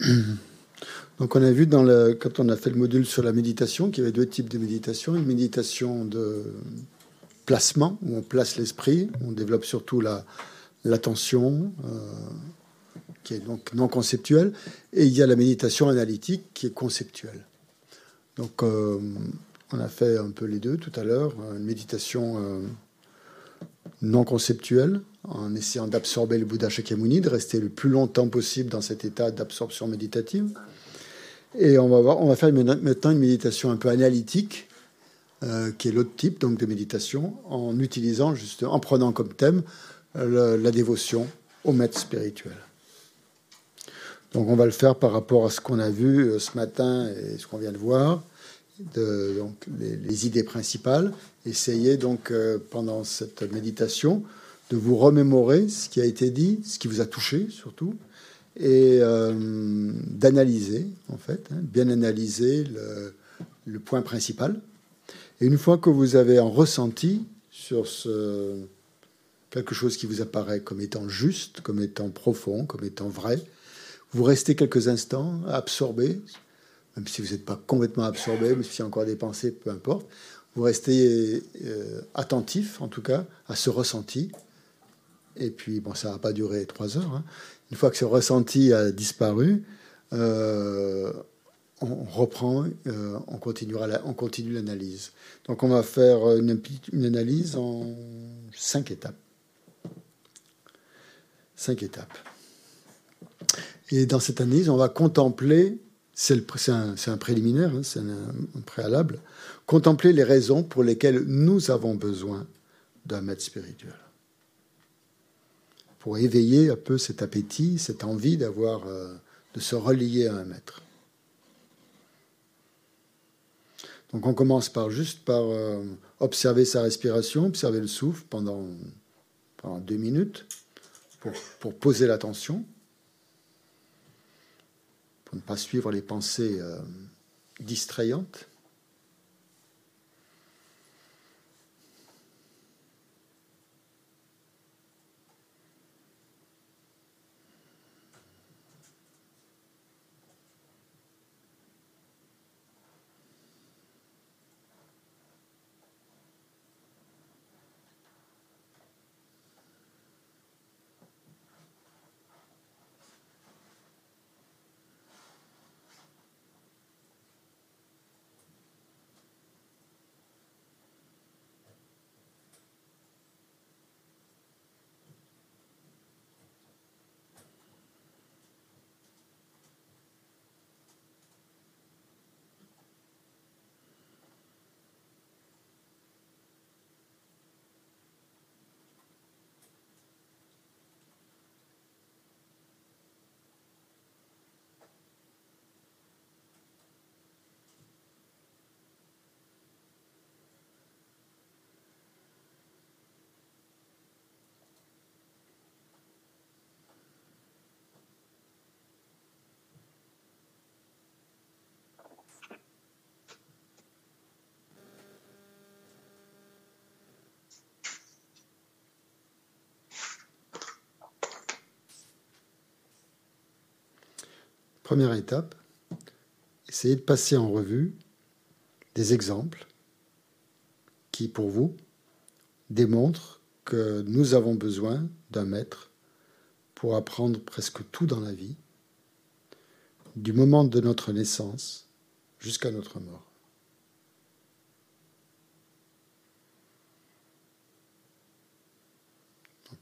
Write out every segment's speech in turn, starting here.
Donc on a vu dans le, quand on a fait le module sur la méditation qu'il y avait deux types de méditation. Une méditation de placement, où on place l'esprit, on développe surtout la, l'attention, euh, qui est donc non conceptuelle, et il y a la méditation analytique qui est conceptuelle. Donc euh, on a fait un peu les deux tout à l'heure, une méditation euh, non conceptuelle, en essayant d'absorber le Bouddha Shakyamuni, de rester le plus longtemps possible dans cet état d'absorption méditative. Et on va, voir, on va faire maintenant une méditation un peu analytique, euh, qui est l'autre type donc de méditation, en utilisant juste, en prenant comme thème la dévotion au maître spirituel. Donc on va le faire par rapport à ce qu'on a vu euh, ce matin et ce qu'on vient de voir, donc les, idées principales. Essayez donc pendant cette méditation de vous remémorer ce qui a été dit, ce qui vous a touché surtout, et euh, d'analyser, en fait, hein, bien analyser le, point principal. Et une fois que vous avez un ressenti sur ce, quelque chose qui vous apparaît comme étant juste, comme étant profond, comme étant vrai, vous restez quelques instants absorbé, même si vous n'êtes pas complètement absorbé, même s'il y a encore des pensées, peu importe. Vous restez euh, attentif, en tout cas, à ce ressenti. Et puis, bon, ça va pas durer trois heures. Hein une fois que ce ressenti a disparu, euh, on reprend, euh, on, continuera on continue l'analyse. Donc on va faire une, analyse en cinq étapes. Cinq étapes. Et dans cette analyse, on va contempler, c'est un, préliminaire, hein, c'est un, préalable, contempler les raisons pour lesquelles nous avons besoin d'un maître spirituel. Pour éveiller un peu cet appétit, cette envie d'avoir, euh, de se relier à un maître. Donc on commence par juste par euh, observer sa respiration, observer le souffle pendant, pendant deux minutes pour, pour poser l'attention, ne pas suivre les pensées euh, distrayantes. Première étape, essayez de passer en revue des exemples qui, pour vous, démontrent que nous avons besoin d'un maître pour apprendre presque tout dans la vie, du moment de notre naissance jusqu'à notre mort.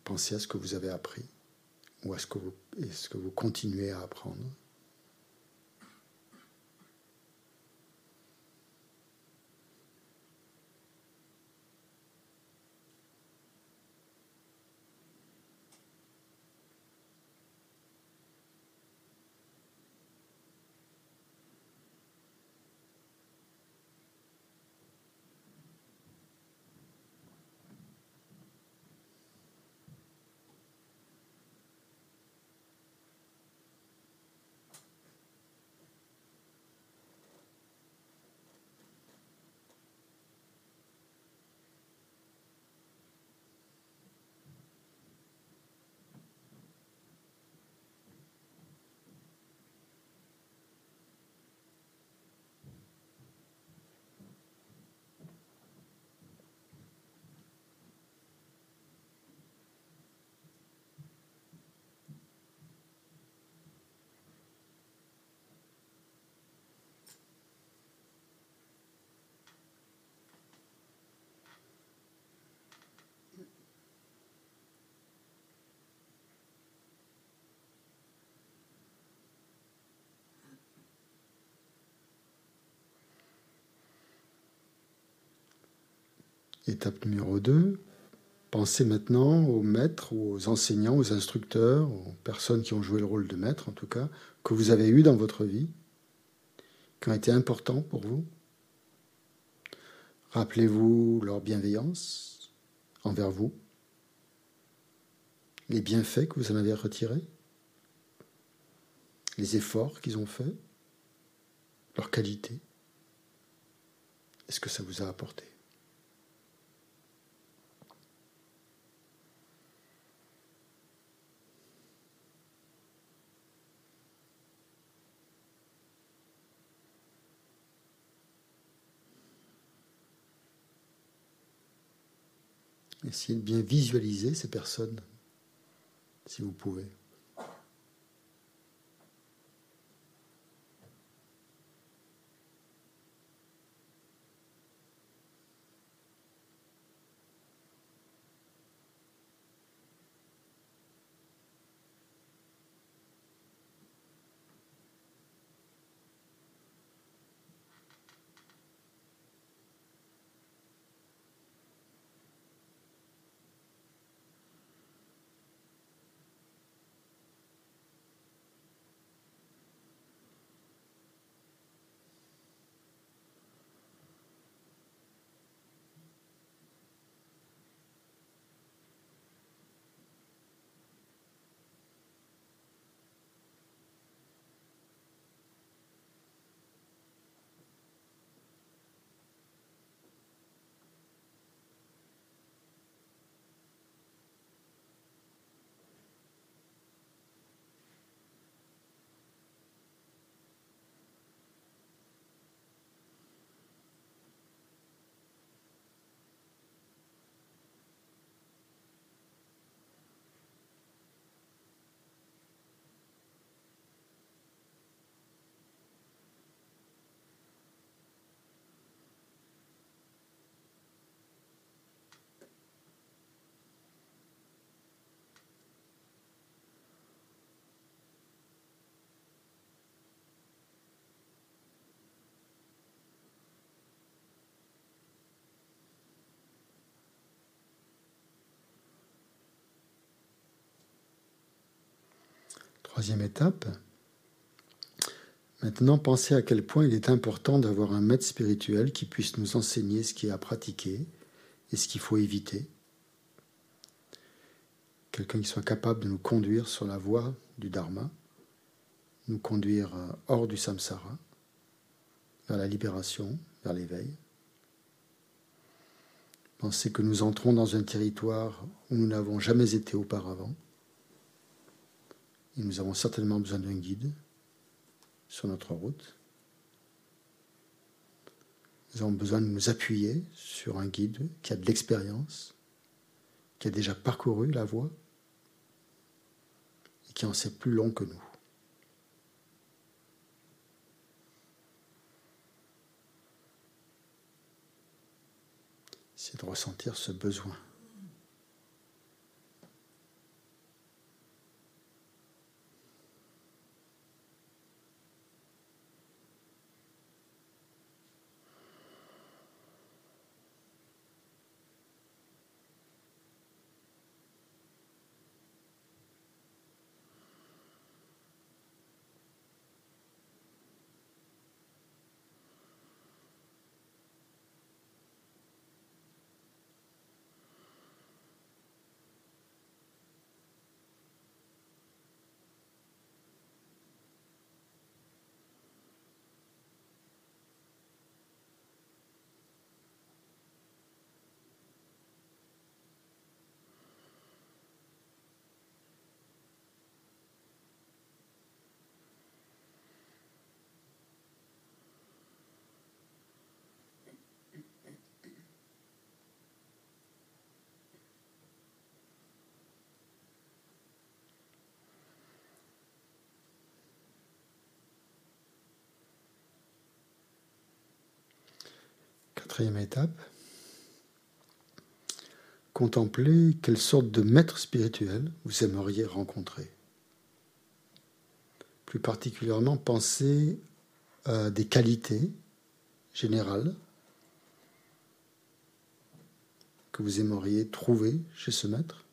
pensez à ce que vous avez appris ou à ce que vous, est-ce que vous continuez à apprendre. Étape numéro 2, pensez maintenant aux maîtres, aux enseignants, aux instructeurs, aux personnes qui ont joué le rôle de maître en tout cas, que vous avez eu dans votre vie, qui ont été importants pour vous. Rappelez-vous leur bienveillance envers vous, les bienfaits que vous en avez retirés, les efforts qu'ils ont faits, leur qualité. Est-ce que ça vous a apporté? Essayez de bien visualiser ces personnes, si vous pouvez. Troisième étape. Maintenant, pensez à quel point il est important d'avoir un maître spirituel qui puisse nous enseigner ce qui est à pratiquer et ce qu'il faut éviter. Quelqu'un qui soit capable de nous conduire sur la voie du Dharma, nous conduire euh, hors du samsara, vers la libération, vers l'éveil. Pensez que nous entrons dans un territoire où nous n'avons jamais été auparavant et nous avons certainement besoin d'un guide sur notre route. Nous avons besoin de nous appuyer sur un guide qui a de l'expérience, qui a déjà parcouru la voie et qui en sait plus long que nous. C'est de ressentir ce besoin. Quatrième étape, contemplez quelle sorte de maître spirituel vous aimeriez rencontrer. Plus particulièrement, pensez à des qualités générales que vous aimeriez trouver chez ce maître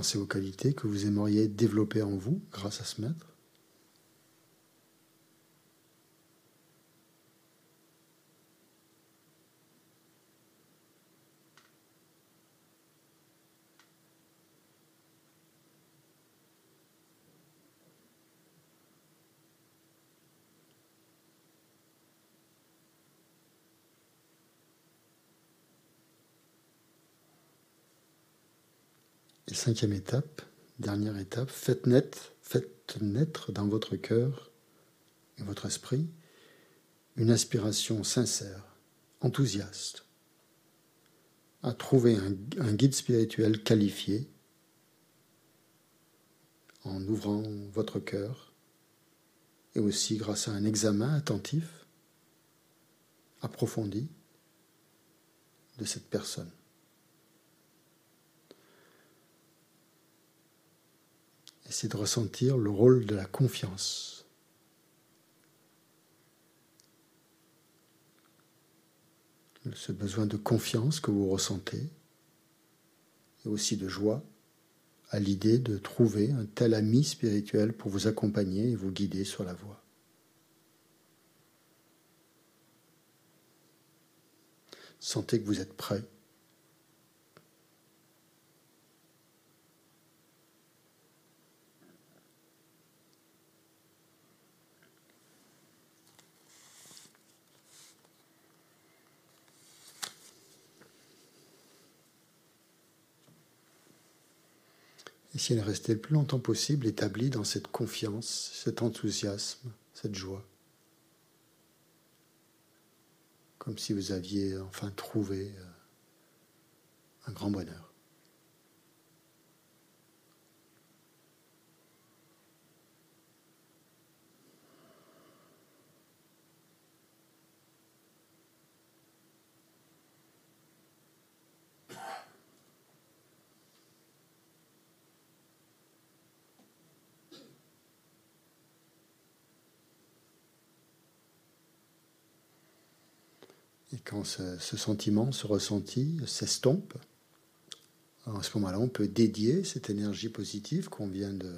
Pensez aux qualités que vous aimeriez développer en vous grâce à ce maître? Cinquième étape, dernière étape, faites, naître, dans votre cœur et votre esprit une aspiration sincère, enthousiaste, à trouver un, un guide spirituel qualifié en ouvrant votre cœur et aussi grâce à un examen attentif, approfondi de cette personne. C'est de ressentir le rôle de la confiance. Ce besoin de confiance que vous ressentez, et aussi de joie à l'idée de trouver un tel ami spirituel pour vous accompagner et vous guider sur la voie. Sentez que vous êtes prêt De rester le plus longtemps possible établi dans cette confiance, cet enthousiasme, cette joie. Comme si vous aviez enfin trouvé euh, un grand bonheur. Et ce, sentiment, ce ressenti s'estompe, à ce moment-là, on peut dédier cette énergie positive qu'on vient de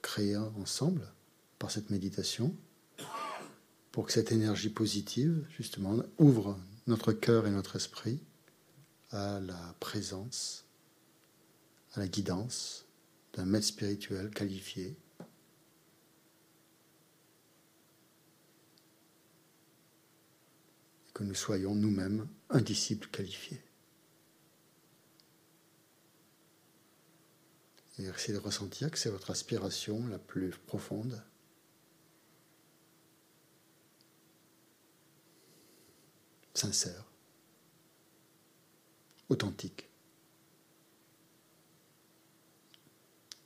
créer ensemble par cette méditation, pour que cette énergie positive, justement, ouvre notre cœur et notre esprit à la présence, à la guidance d'un maître spirituel qualifié que nous soyons nous-mêmes un disciple qualifié. Et essayez de ressentir que c'est votre aspiration la plus profonde. sincère, authentique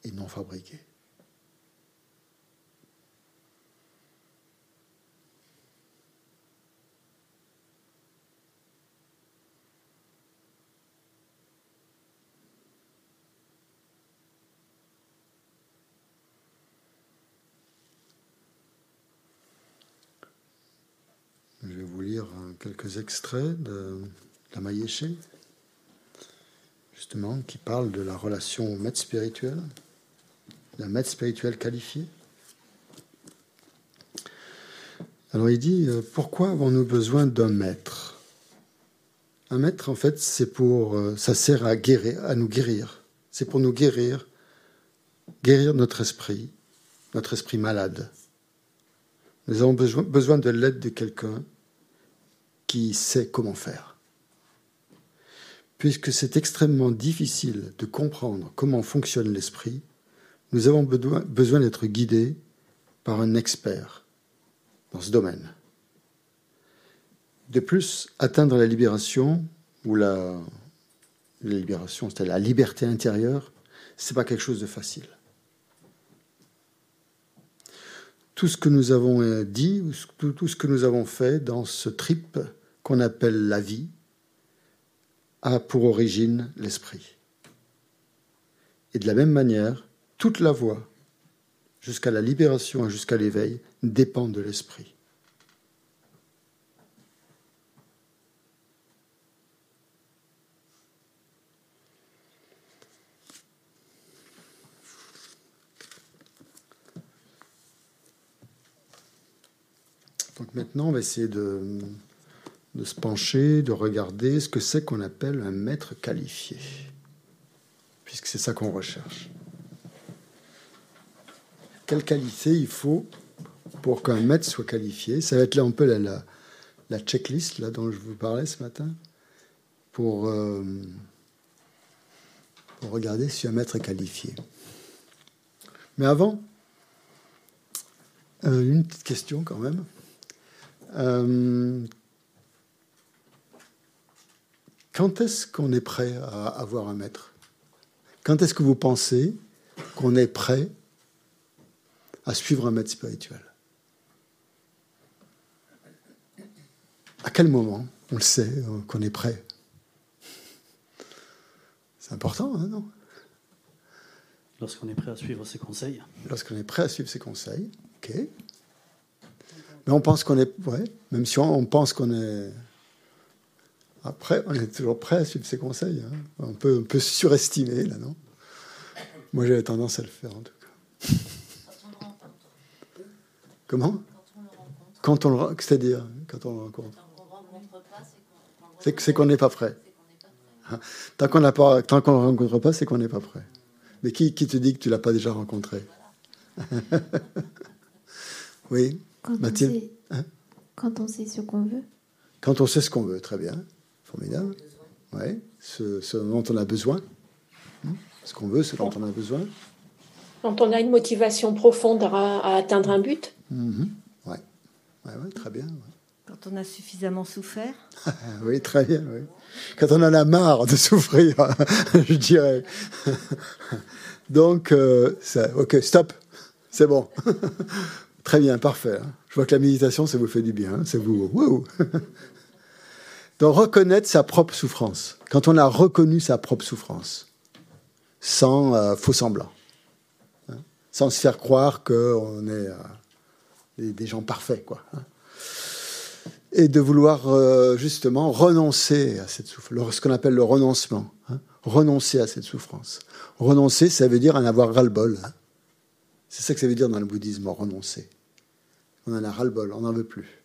et non fabriquée. Quelques extraits de la Maïeché, justement, qui parle de la relation au maître spirituel, la maître spirituel qualifié. Alors il dit, euh, pourquoi avons-nous besoin d'un maître? Un maître, en fait, c'est pour, euh, ça sert à guérir, à nous guérir. C'est pour nous guérir, guérir notre esprit, notre esprit malade. Nous avons besoin de l'aide de quelqu'un qui sait comment faire. puisque c'est extrêmement difficile de comprendre comment fonctionne l'esprit, nous avons besoin d'être guidés par un expert dans ce domaine. De plus, atteindre la libération ou la, libération, c'est-à-dire la liberté intérieure, c'est pas quelque chose de facile. Tout ce que nous avons euh, dit, tout ce que nous avons fait dans ce trip qu'on appelle la vie, a pour origine l'esprit. Et de la même manière, toute la voie, jusqu'à la libération et jusqu'à l'éveil, dépend de l'esprit. Donc maintenant, on va essayer de, de se pencher, de regarder ce que c'est qu'on appelle un maître qualifié, puisque c'est ça qu'on recherche. Quelle qualité il faut pour qu'un maître soit qualifié? Ça va être là un peu la, la, checklist là, dont je vous parlais ce matin, pour, euh, regarder si un maître est qualifié. Mais avant, euh, une petite question quand même. Euh, quand est-ce qu'on est prêt à avoir un maître? Quand est-ce que vous pensez qu'on est prêt à suivre un maître spirituel? À quel moment on le sait euh, qu'on est prêt? C'est important, hein, non? Lorsqu'on est prêt à suivre ses conseils. Lorsqu'on est prêt à suivre ses conseils, ok. Mais on pense qu'on est, ouais, même si on pense qu'on est après, on est toujours prêt à suivre ses conseils. Hein. On, peut, peut surestimer, là, non? Moi, j'avais tendance à le faire, en tout cas. Comment? Quand on le rencontre. C'est-à-dire, quand on le rencontre C'est qu'on n'est pas prêt. Tant qu'on ne le rencontre pas, c'est qu'on n'est pas prêt. Mais qui, qui, te dit que tu ne l'as pas déjà rencontré? Oui, quand Mathilde? hein? Quand on sait ce qu'on veut Quand on sait ce qu'on veut, très bien. Formidable. Oui, ce, dont on a besoin. Hmm? Ce qu'on veut, ce dont on a besoin. Quand on a une motivation profonde à, atteindre un but. Oui, ouais. ouais, très bien. Quand on a suffisamment souffert. oui, très bien. Oui. Quand on en a marre de souffrir, je dirais. Donc, euh, ça, ok, stop, c'est bon. très bien, parfait. Hein. Je vois que la méditation, ça vous fait du bien. Hein. C'est vous. Wow de reconnaître sa propre souffrance. Quand on a reconnu sa propre souffrance, sans euh, faux semblant, hein, sans se faire croire qu'on est euh, des, gens parfaits, quoi. Hein. et de vouloir euh, justement renoncer à cette souffrance, ce qu'on appelle le renoncement, hein. renoncer à cette souffrance. Renoncer, ça veut dire en avoir ras-le-bol. C'est ça que ça veut dire dans le bouddhisme, renoncer. On en a ras-le-bol, on n'en veut plus.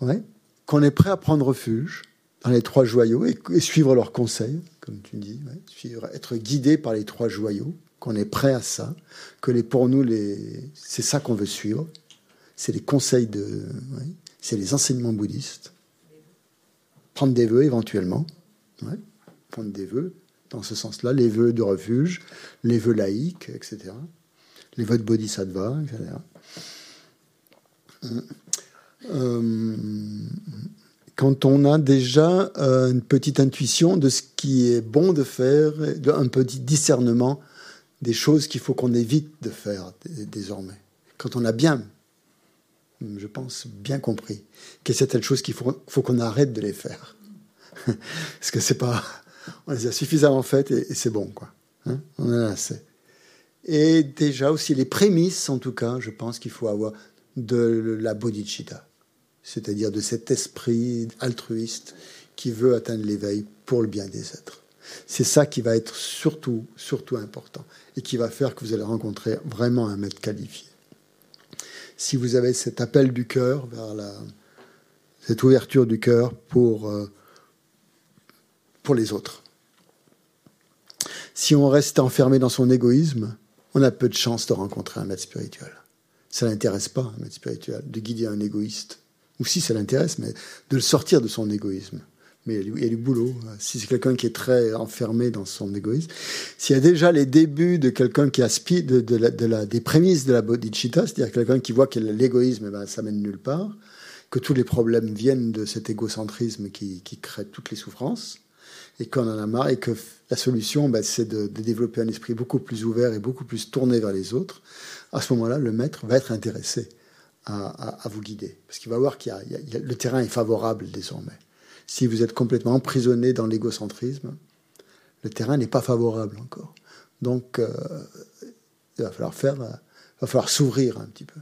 Ouais qu'on est prêt à prendre refuge dans les trois joyaux et, suivre leurs conseils, comme tu dis, être guidé par les trois joyaux, qu'on est prêt à ça, que pour nous, c'est ça qu'on veut suivre, c'est les conseils de, c'est les enseignements bouddhistes, prendre des vœux éventuellement, prendre des vœux dans ce sens-là, les vœux de refuge, les vœux laïques, etc., les vœux de bodhisattva, etc. quand on a déjà euh, une petite intuition de ce qui est bon de faire, un petit discernement des choses qu'il faut qu'on évite de faire désormais. Quand on a bien, je pense, bien compris qu'il y a certaines choses qu'il faut, faut qu'on arrête de les faire. Parce que c'est pas. On les a suffisamment faites et, c'est bon, quoi. Hein on en a assez. Et déjà aussi les prémices, en tout cas, je pense qu'il faut avoir de la bodhicitta c'est-à-dire de cet esprit altruiste qui veut atteindre l'éveil pour le bien des êtres. C'est ça qui va être surtout, surtout important et qui va faire que vous allez rencontrer vraiment un maître qualifié. Si vous avez cet appel du cœur cette ouverture du cœur pour, euh, pour les autres. Si on reste enfermé dans son égoïsme, on a peu de chances de rencontrer un maître spirituel. Ça n'intéresse pas un maître spirituel de guider un égoïste ou si ça l'intéresse, mais de le sortir de son égoïsme, mais il y a du boulot. Si c'est quelqu'un qui est très enfermé dans son égoïsme, s'il y a déjà les débuts de quelqu'un qui aspire de, la, de la, des prémices de la bodhicitta, c'est-à-dire quelqu'un qui voit que l'égoïsme, eh ben, ça mène nulle part, que tous les problèmes viennent de cet égocentrisme qui, qui crée toutes les souffrances, et qu'on en a marre, et que la solution, ben, c'est de, développer un esprit beaucoup plus ouvert et beaucoup plus tourné vers les autres. À ce moment-là, le maître va être intéressé à, vous guider, parce qu'il va voir qu'il le terrain est favorable désormais. Si vous êtes complètement emprisonné dans l'égocentrisme, le terrain n'est pas favorable encore. Donc, euh, il va falloir faire, il va falloir s'ouvrir un petit peu.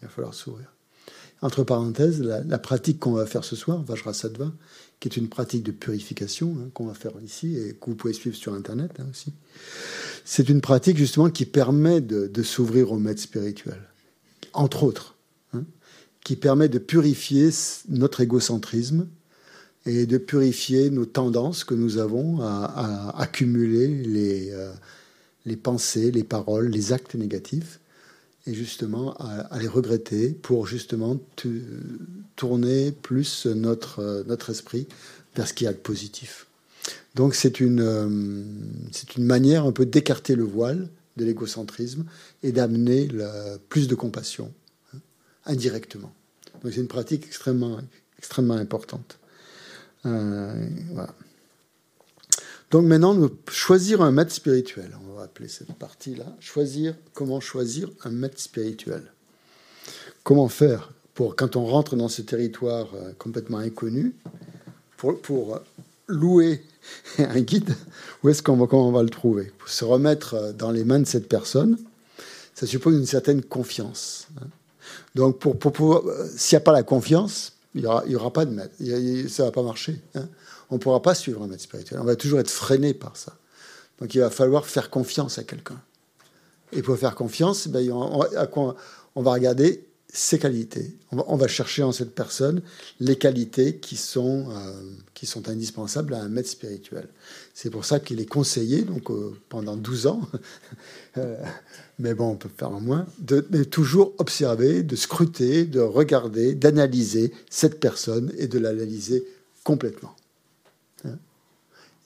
Il va falloir s'ouvrir. Entre parenthèses, la, la pratique qu'on va faire ce soir, Vajrasattva, qui est une pratique de purification hein, qu'on va faire ici et que vous pouvez suivre sur Internet hein, aussi, c'est une pratique justement qui permet de, de s'ouvrir au maître spirituel, entre autres, hein, qui permet de purifier notre égocentrisme et de purifier nos tendances que nous avons à, accumuler les, euh, les pensées, les paroles, les actes négatifs, et justement à, les regretter pour justement tourner plus notre, euh, notre esprit vers ce qu'il y a de positif. Donc c'est une, euh, une manière un peu d'écarter le voile de l'égocentrisme et d'amener plus de compassion hein, indirectement. Donc c'est une pratique extrêmement, extrêmement importante. Euh, voilà. Donc maintenant, choisir un maître spirituel. On va appeler cette partie-là. Choisir, comment choisir un maître spirituel. Comment faire pour, quand on rentre dans ce territoire euh, complètement inconnu, pour, pour louer un guide, où est-ce qu'on va, on va le trouver? Se remettre euh, dans les mains de cette personne, ça suppose une certaine confiance. Hein. Donc, pour, euh, s'il n'y a pas la confiance, il n'y aura, pas de maître. Ça ne va pas marcher. Hein on ne pourra pas suivre un maître spirituel. On va toujours être freiné par ça. Donc il va falloir faire confiance à quelqu'un. Et pour faire confiance, ben, on, on, va regarder ses qualités. On va, chercher en cette personne les qualités qui sont, euh, qui sont indispensables à un maître spirituel. C'est pour ça qu'il est conseillé, donc euh, pendant 12 ans, euh, mais bon, on peut faire en moins, de, toujours observer, de scruter, de regarder, d'analyser cette personne et de l'analyser complètement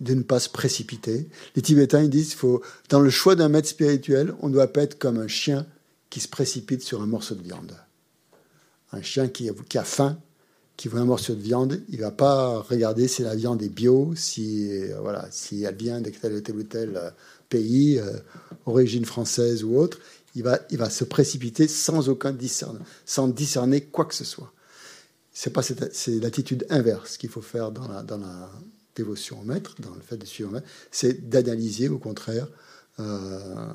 de ne pas se précipiter. Les Tibétains ils disent faut dans le choix d'un maître spirituel, on ne doit pas être comme un chien qui se précipite sur un morceau de viande. Un chien qui, a faim, qui voit un morceau de viande, il va pas regarder si la viande est bio, si voilà, si elle vient de tel ou tel ou tel euh, pays, euh, origine française ou autre. Il va, il va se précipiter sans aucun discernement, sans discerner quoi que ce soit. C'est pas c'est l'attitude inverse qu'il faut faire dans la, dans la dévotion au maître, dans le fait de suivre maître, c'est d'analyser au contraire, euh,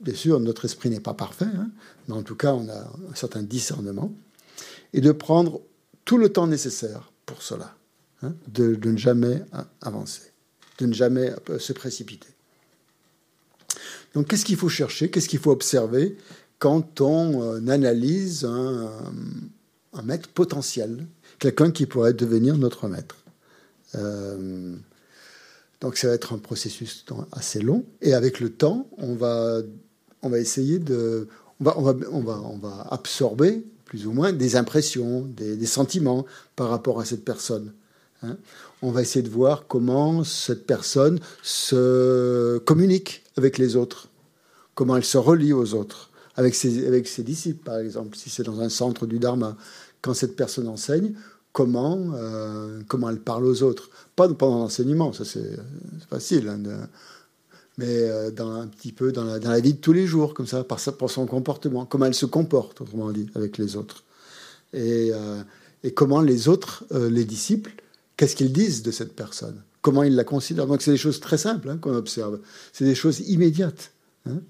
bien sûr, notre esprit n'est pas parfait, hein, mais en tout cas, on a un certain discernement, et de prendre tout le temps nécessaire pour cela, hein, de, ne jamais avancer, de ne jamais euh, se précipiter. Donc, qu'est-ce qu'il faut chercher, qu'est-ce qu'il faut observer quand on euh, analyse un, un maître potentiel, quelqu'un qui pourrait devenir notre maître? Euh, donc ça va être un processus assez long. Et avec le temps, on va, on va essayer de... On, va, on, va, on va absorber plus ou moins des impressions, des, sentiments par rapport à cette personne. Hein. On va essayer de voir comment cette personne se communique avec les autres, comment elle se relie aux autres, avec ses, disciples par exemple, si c'est dans un centre du Dharma. Quand cette personne enseigne, comment, euh, comment elle parle aux autres. Pas pendant l'enseignement, ça c'est facile, hein, mais euh, dans, un petit peu dans la, vie de tous les jours, comme ça, par, son comportement, comment elle se comporte, autrement dit, avec les autres. Et, euh, comment les autres, euh, les disciples, qu'est-ce qu'ils disent de cette personne? Comment ils la considèrent? Donc c'est des choses très simples hein, qu'on observe. C'est des choses immédiates. Hein.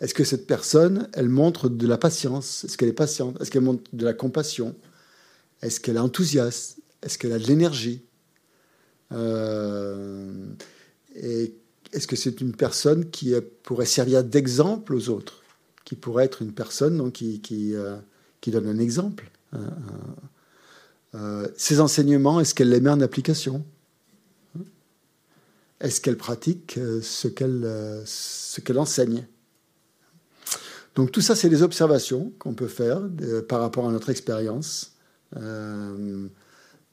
Est-ce que cette personne, elle montre de la patience? Est-ce qu'elle est patiente? Est-ce qu'elle montre de la compassion? Est-ce qu'elle est enthousiaste? Est-ce qu'elle a de l'énergie? Et est-ce que c'est une personne qui pourrait servir d'exemple aux autres Qui pourrait être une personne donc, qui, qui, euh, donne un exemple euh, Ces enseignements, est-ce qu'elle les met en application? Est-ce qu'elle pratique euh, ce qu'elle euh, ce qu'elle enseigne? Donc tout ça, c'est des observations qu'on peut faire par rapport à notre expérience.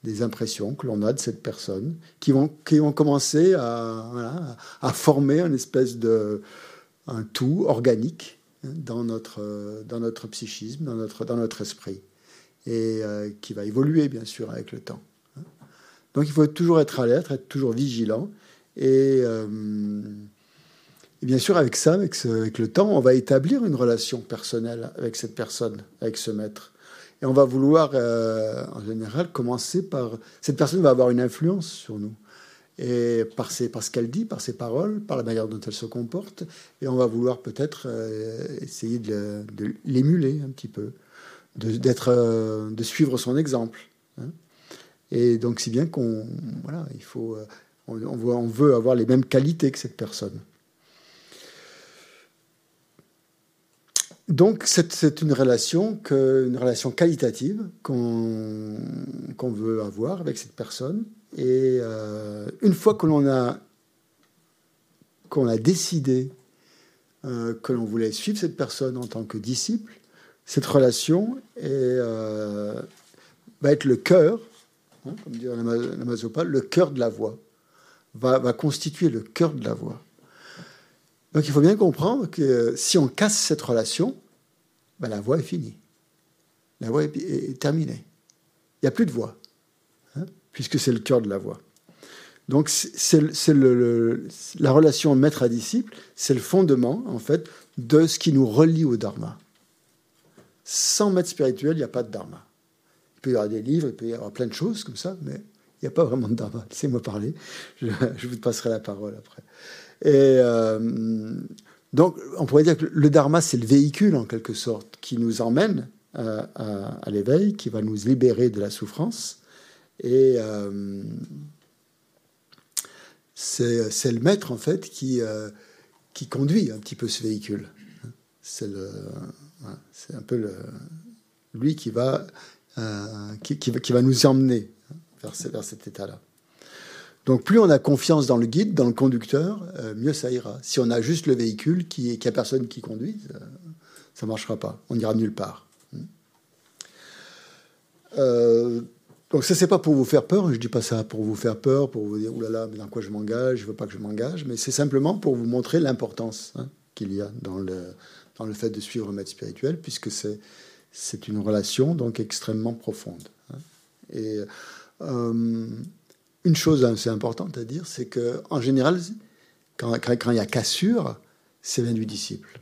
Des impressions que l'on a de cette personne, qui vont, qui vont commencer à, à former une espèce de un tout organique hein, dans notre, dans notre psychisme, dans notre, dans notre esprit, et euh, qui va évoluer bien sûr avec le temps. Hein. Donc il faut toujours être alerte, être toujours vigilant, et, euh, et bien sûr avec ça, avec, avec le temps, on va établir une relation personnelle avec cette personne, avec ce maître. Et on va vouloir, euh, en général, commencer par... Cette personne va avoir une influence sur nous. Et par, ses, par ce qu'elle dit, par ses paroles, par la manière dont elle se comporte. Et on va vouloir peut-être euh, essayer de, l'émuler un petit peu, de, euh, de suivre son exemple. Hein. Et donc, si bien qu'on... Voilà, il faut... On, on veut avoir les mêmes qualités que cette personne. Donc, c'est une relation, une relation qualitative qu'on qu veut avoir avec cette personne. Et euh, une fois que a, qu'on a décidé euh, que l'on voulait suivre cette personne en tant que disciple, cette relation euh, va être le cœur, hein, comme dit la Mazopa, le cœur de la voix, va constituer le cœur de la voix. Donc il faut bien comprendre que si on casse cette relation, ben la voix est finie. La voix est, terminée. Il n'y a plus de voix, hein, puisque c'est le cœur de la voix. Donc c'est le, le, la relation maître à disciple, c'est le fondement en fait de ce qui nous relie au dharma. Sans maître spirituel, il n'y a pas de dharma. Il peut y avoir des livres, il peut y avoir plein de choses comme ça, mais il n'y a pas vraiment de dharma. Laissez-moi parler, je, je, vous passerai la parole après. Et euh, donc, on pourrait dire que le dharma, c'est le véhicule, en quelque sorte, qui nous emmène à, à, l'éveil, qui va nous libérer de la souffrance. Et euh, c'est le maître, en fait, qui, euh, qui conduit un petit peu ce véhicule. C'est un peu lui qui va, euh, qui, va nous emmener vers, vers cet état-là. Donc plus on a confiance dans le guide, dans le conducteur, euh, mieux ça ira. Si on a juste le véhicule, qui qu'il n'y a personne qui conduit, ça ne marchera pas. On n'ira nulle part. Euh, donc ça, c'est pas pour vous faire peur. Je dis pas ça pour vous faire peur, pour vous dire, oulala, mais dans quoi je m'engage? Je veux pas que je m'engage. Mais c'est simplement pour vous montrer l'importance hein, qu'il y a dans le, dans le fait de suivre le maître spirituel, puisque c'est, c'est une relation donc extrêmement profonde. Hein. Et... Euh, une chose assez importante à dire, c'est qu'en général, quand, il y a cassure, c'est vient du disciple.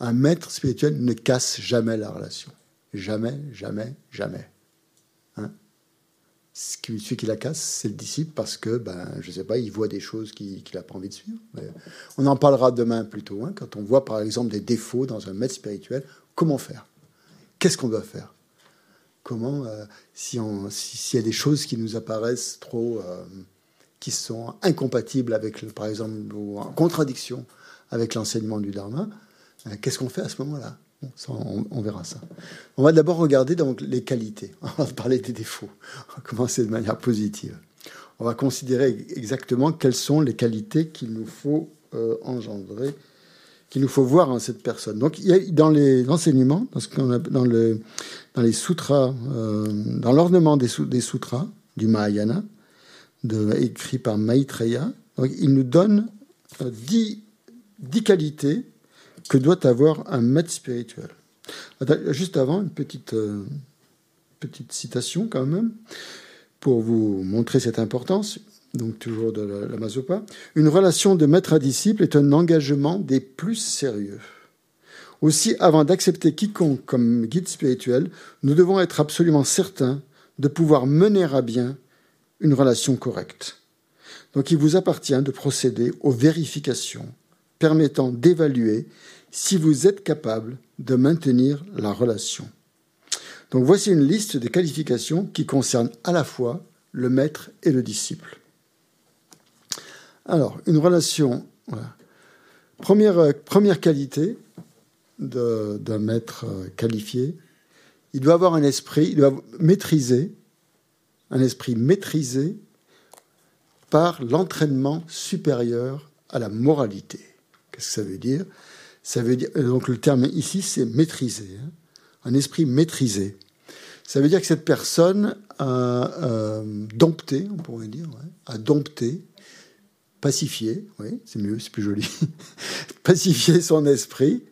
Un maître spirituel ne casse jamais la relation. Jamais, jamais, jamais. Hein? Celui qui la casse, c'est le disciple parce que, ben, je sais pas, il voit des choses qu'il n'a pas envie de suivre. On en parlera demain plutôt. Hein, quand on voit par exemple des défauts dans un maître spirituel, comment faire? Qu'est-ce qu'on doit faire? Comment, euh, si s'il si, y a des choses qui nous apparaissent trop, euh, qui sont incompatibles avec, par exemple, ou en contradiction avec l'enseignement du Dharma, euh, qu'est-ce qu'on fait à ce moment-là? On, on, verra ça. On va d'abord regarder donc les qualités. On va parler des défauts. On va commencer de manière positive. On va considérer exactement quelles sont les qualités qu'il nous faut engendrer qu'il nous faut voir en cette personne. Donc, il y a, dans les enseignements, dans, dans, le, dans les sutras, euh, dans l'ornement des, des, sutras du Mahayana, écrit par Maitreya, donc, il nous donne euh, dix, dix qualités que doit avoir un maître spirituel. Juste avant, une petite, euh, petite citation quand même, pour vous montrer cette importance donc toujours de la, une relation de maître à disciple est un engagement des plus sérieux. Aussi, avant d'accepter quiconque comme guide spirituel, nous devons être absolument certains de pouvoir mener à bien une relation correcte. Donc il vous appartient de procéder aux vérifications permettant d'évaluer si vous êtes capable de maintenir la relation. Donc voici une liste des qualifications qui concernent à la fois le maître et le disciple. Alors, une relation. Euh, première qualité d'un maître euh, qualifié, il doit avoir un esprit, il doit maîtriser, un esprit maîtrisé par l'entraînement supérieur à la moralité. Qu'est-ce que ça veut dire? Ça veut dire donc le terme ici c'est maîtriser, hein, un esprit maîtrisé. Ça veut dire que cette personne a euh, dompté, on pourrait dire, a dompté, pacifié, oui, c'est mieux, c'est plus joli, pacifié son esprit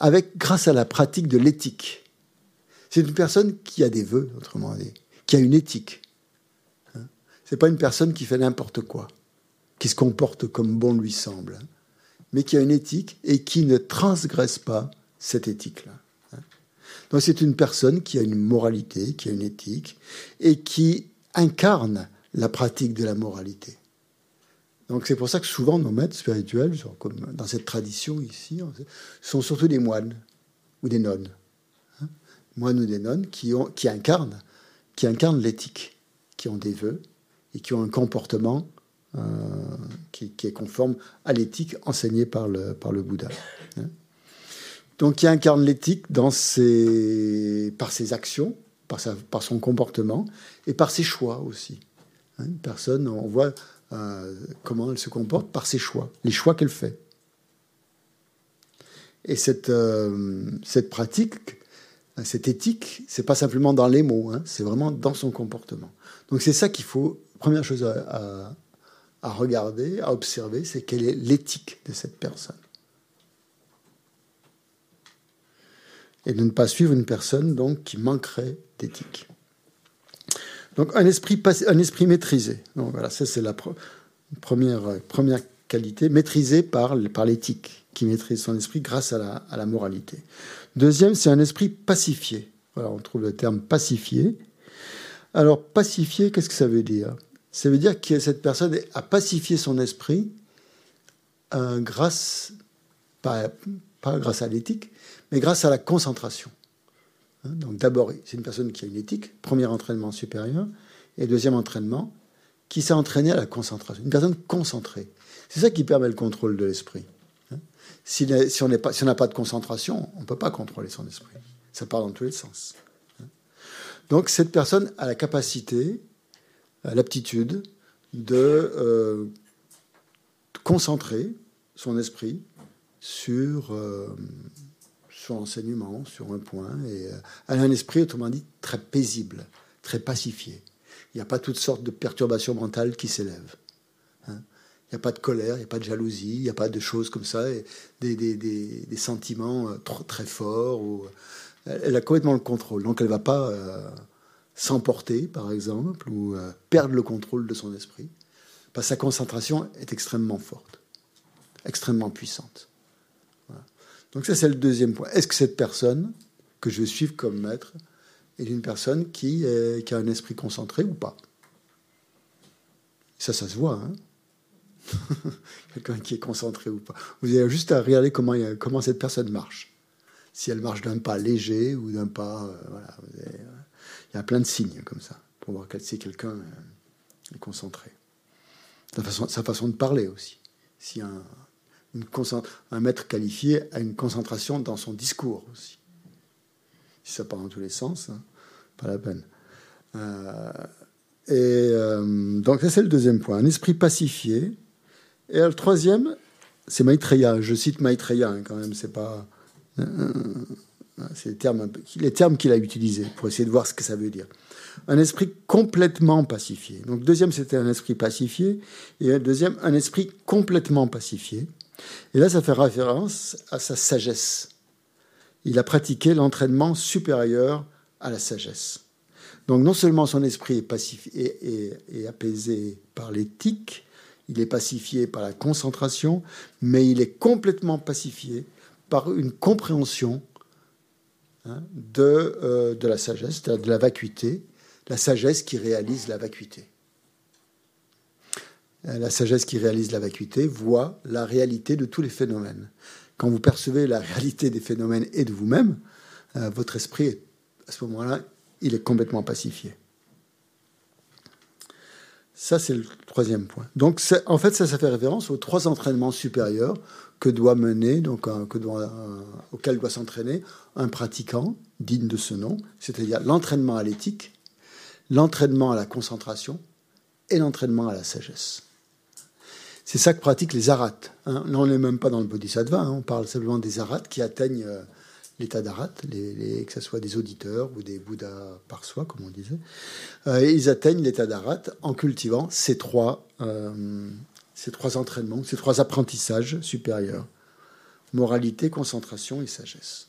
avec, grâce à la pratique de l'éthique. C'est une personne qui a des vœux, autrement dit, qui a une éthique. Hein. C'est pas une personne qui fait n'importe quoi, qui se comporte comme bon lui semble, hein, mais qui a une éthique et qui ne transgresse pas cette éthique-là. Donc c'est une personne qui a une moralité, qui a une éthique, et qui incarne la pratique de la moralité. Donc c'est pour ça que souvent nos maîtres spirituels, comme dans cette tradition ici, sont surtout des moines ou des nonnes. Hein. moines ou des nonnes qui, incarnent, qui incarnent l'éthique, qui ont des vœux et qui ont un comportement euh, qui, est conforme à l'éthique enseignée par le, Bouddha. Hein. Donc qui incarne l'éthique par ses actions, par, son comportement et par ses choix aussi. Hein, personne, on voit euh, comment elle se comporte par ses choix, les choix qu'elle fait. Et cette, euh, cette pratique, cette éthique, c'est pas simplement dans les mots, hein, c'est vraiment dans son comportement. Donc c'est ça qu'il faut, première chose à, à regarder, à observer, c'est quelle est l'éthique de cette personne. et de ne pas suivre une personne donc qui manquerait d'éthique. Donc un esprit, un maîtrisé. Ça c'est la première, première qualité, maîtrisé par, l'éthique, qui maîtrise son esprit grâce à la, moralité. Deuxième, c'est un esprit pacifié. On trouve le terme pacifié. Alors pacifié, qu'est-ce que ça veut dire? Ça veut dire que cette personne a pacifié son esprit euh, grâce, grâce à l'éthique, mais grâce à la concentration. Hein, donc d'abord, c'est une personne qui a une éthique, premier entraînement supérieur, et deuxième entraînement, qui s'est entraîné à la concentration. Une personne concentrée. C'est ça qui permet le contrôle de l'esprit. Hein. Si, on n'a pas, de concentration, on ne peut pas contrôler son esprit. Ça part dans tous les sens. Hein. Donc cette personne a la capacité, l'aptitude de euh, concentrer son esprit sur, euh, sur l'enseignement, sur un point. Et euh, elle a un esprit, autrement dit, très paisible, très pacifié. Il n'y a pas toutes sortes de perturbations mentales qui s'élèvent. Hein. Il n'y a pas de colère, il n'y a pas de jalousie, il n'y a pas de choses comme ça, et des, des, des, des, sentiments euh, très forts. Ou, elle a complètement le contrôle. Donc elle ne va pas s'emporter, par exemple, ou perdre le contrôle de son esprit. Parce sa concentration est extrêmement forte, extrêmement puissante. Donc ça, c'est le deuxième point. Est-ce que cette personne que je vais suivre comme maître est une personne qui, a un esprit concentré ou pas? Ça, ça se voit. Hein Quelqu'un qui est concentré ou pas. Vous avez juste à regarder comment, cette personne marche. Si elle marche d'un pas léger ou d'un pas... Euh, voilà, euh, il y a plein de signes comme ça pour voir si quelqu'un est concentré. Sa façon, sa façon de parler aussi. Si un, un maître qualifié a une concentration dans son discours aussi. Si ça part dans tous les sens, hein, pas la peine. Euh, et euh, donc ça c'est le deuxième point, un esprit pacifié. Et le troisième, c'est Maitreya. Je cite Maitreya hein, quand même, c'est pas, euh, c'est les termes, les termes qu'il a utilisés pour essayer de voir ce que ça veut dire. Un esprit complètement pacifié. Donc deuxième c'était un esprit pacifié et deuxième un esprit complètement pacifié. Et là, ça fait référence à sa sagesse. Il a pratiqué l'entraînement supérieur à la sagesse. Donc non seulement son esprit est, apaisé par l'éthique, il est pacifié par la concentration, mais il est complètement pacifié par une compréhension hein, euh, de la sagesse, de la vacuité, la sagesse qui réalise la vacuité. Euh, la sagesse qui réalise la vacuité voit la réalité de tous les phénomènes. Quand vous percevez la réalité des phénomènes et de vous-même, euh, votre esprit, à ce moment-là, il est complètement pacifié. Ça, c'est le troisième point. Donc, en fait, ça, ça fait référence aux trois entraînements supérieurs que doit mener, donc, auquel doit s'entraîner un pratiquant digne de ce nom, c'est-à-dire l'entraînement à l'éthique, l'entraînement à la concentration et l'entraînement à la sagesse. C'est ça que pratiquent les arates. Hein. Là, on n'est même pas dans le bodhisattva, hein. on parle simplement des arates qui atteignent euh, l'état d'arat, que ce soit des auditeurs ou des bouddhas par soi, comme on disait. Euh, ils atteignent l'état d'arat en cultivant ces trois, euh, ces trois entraînements, ces trois apprentissages supérieurs moralité, concentration et sagesse.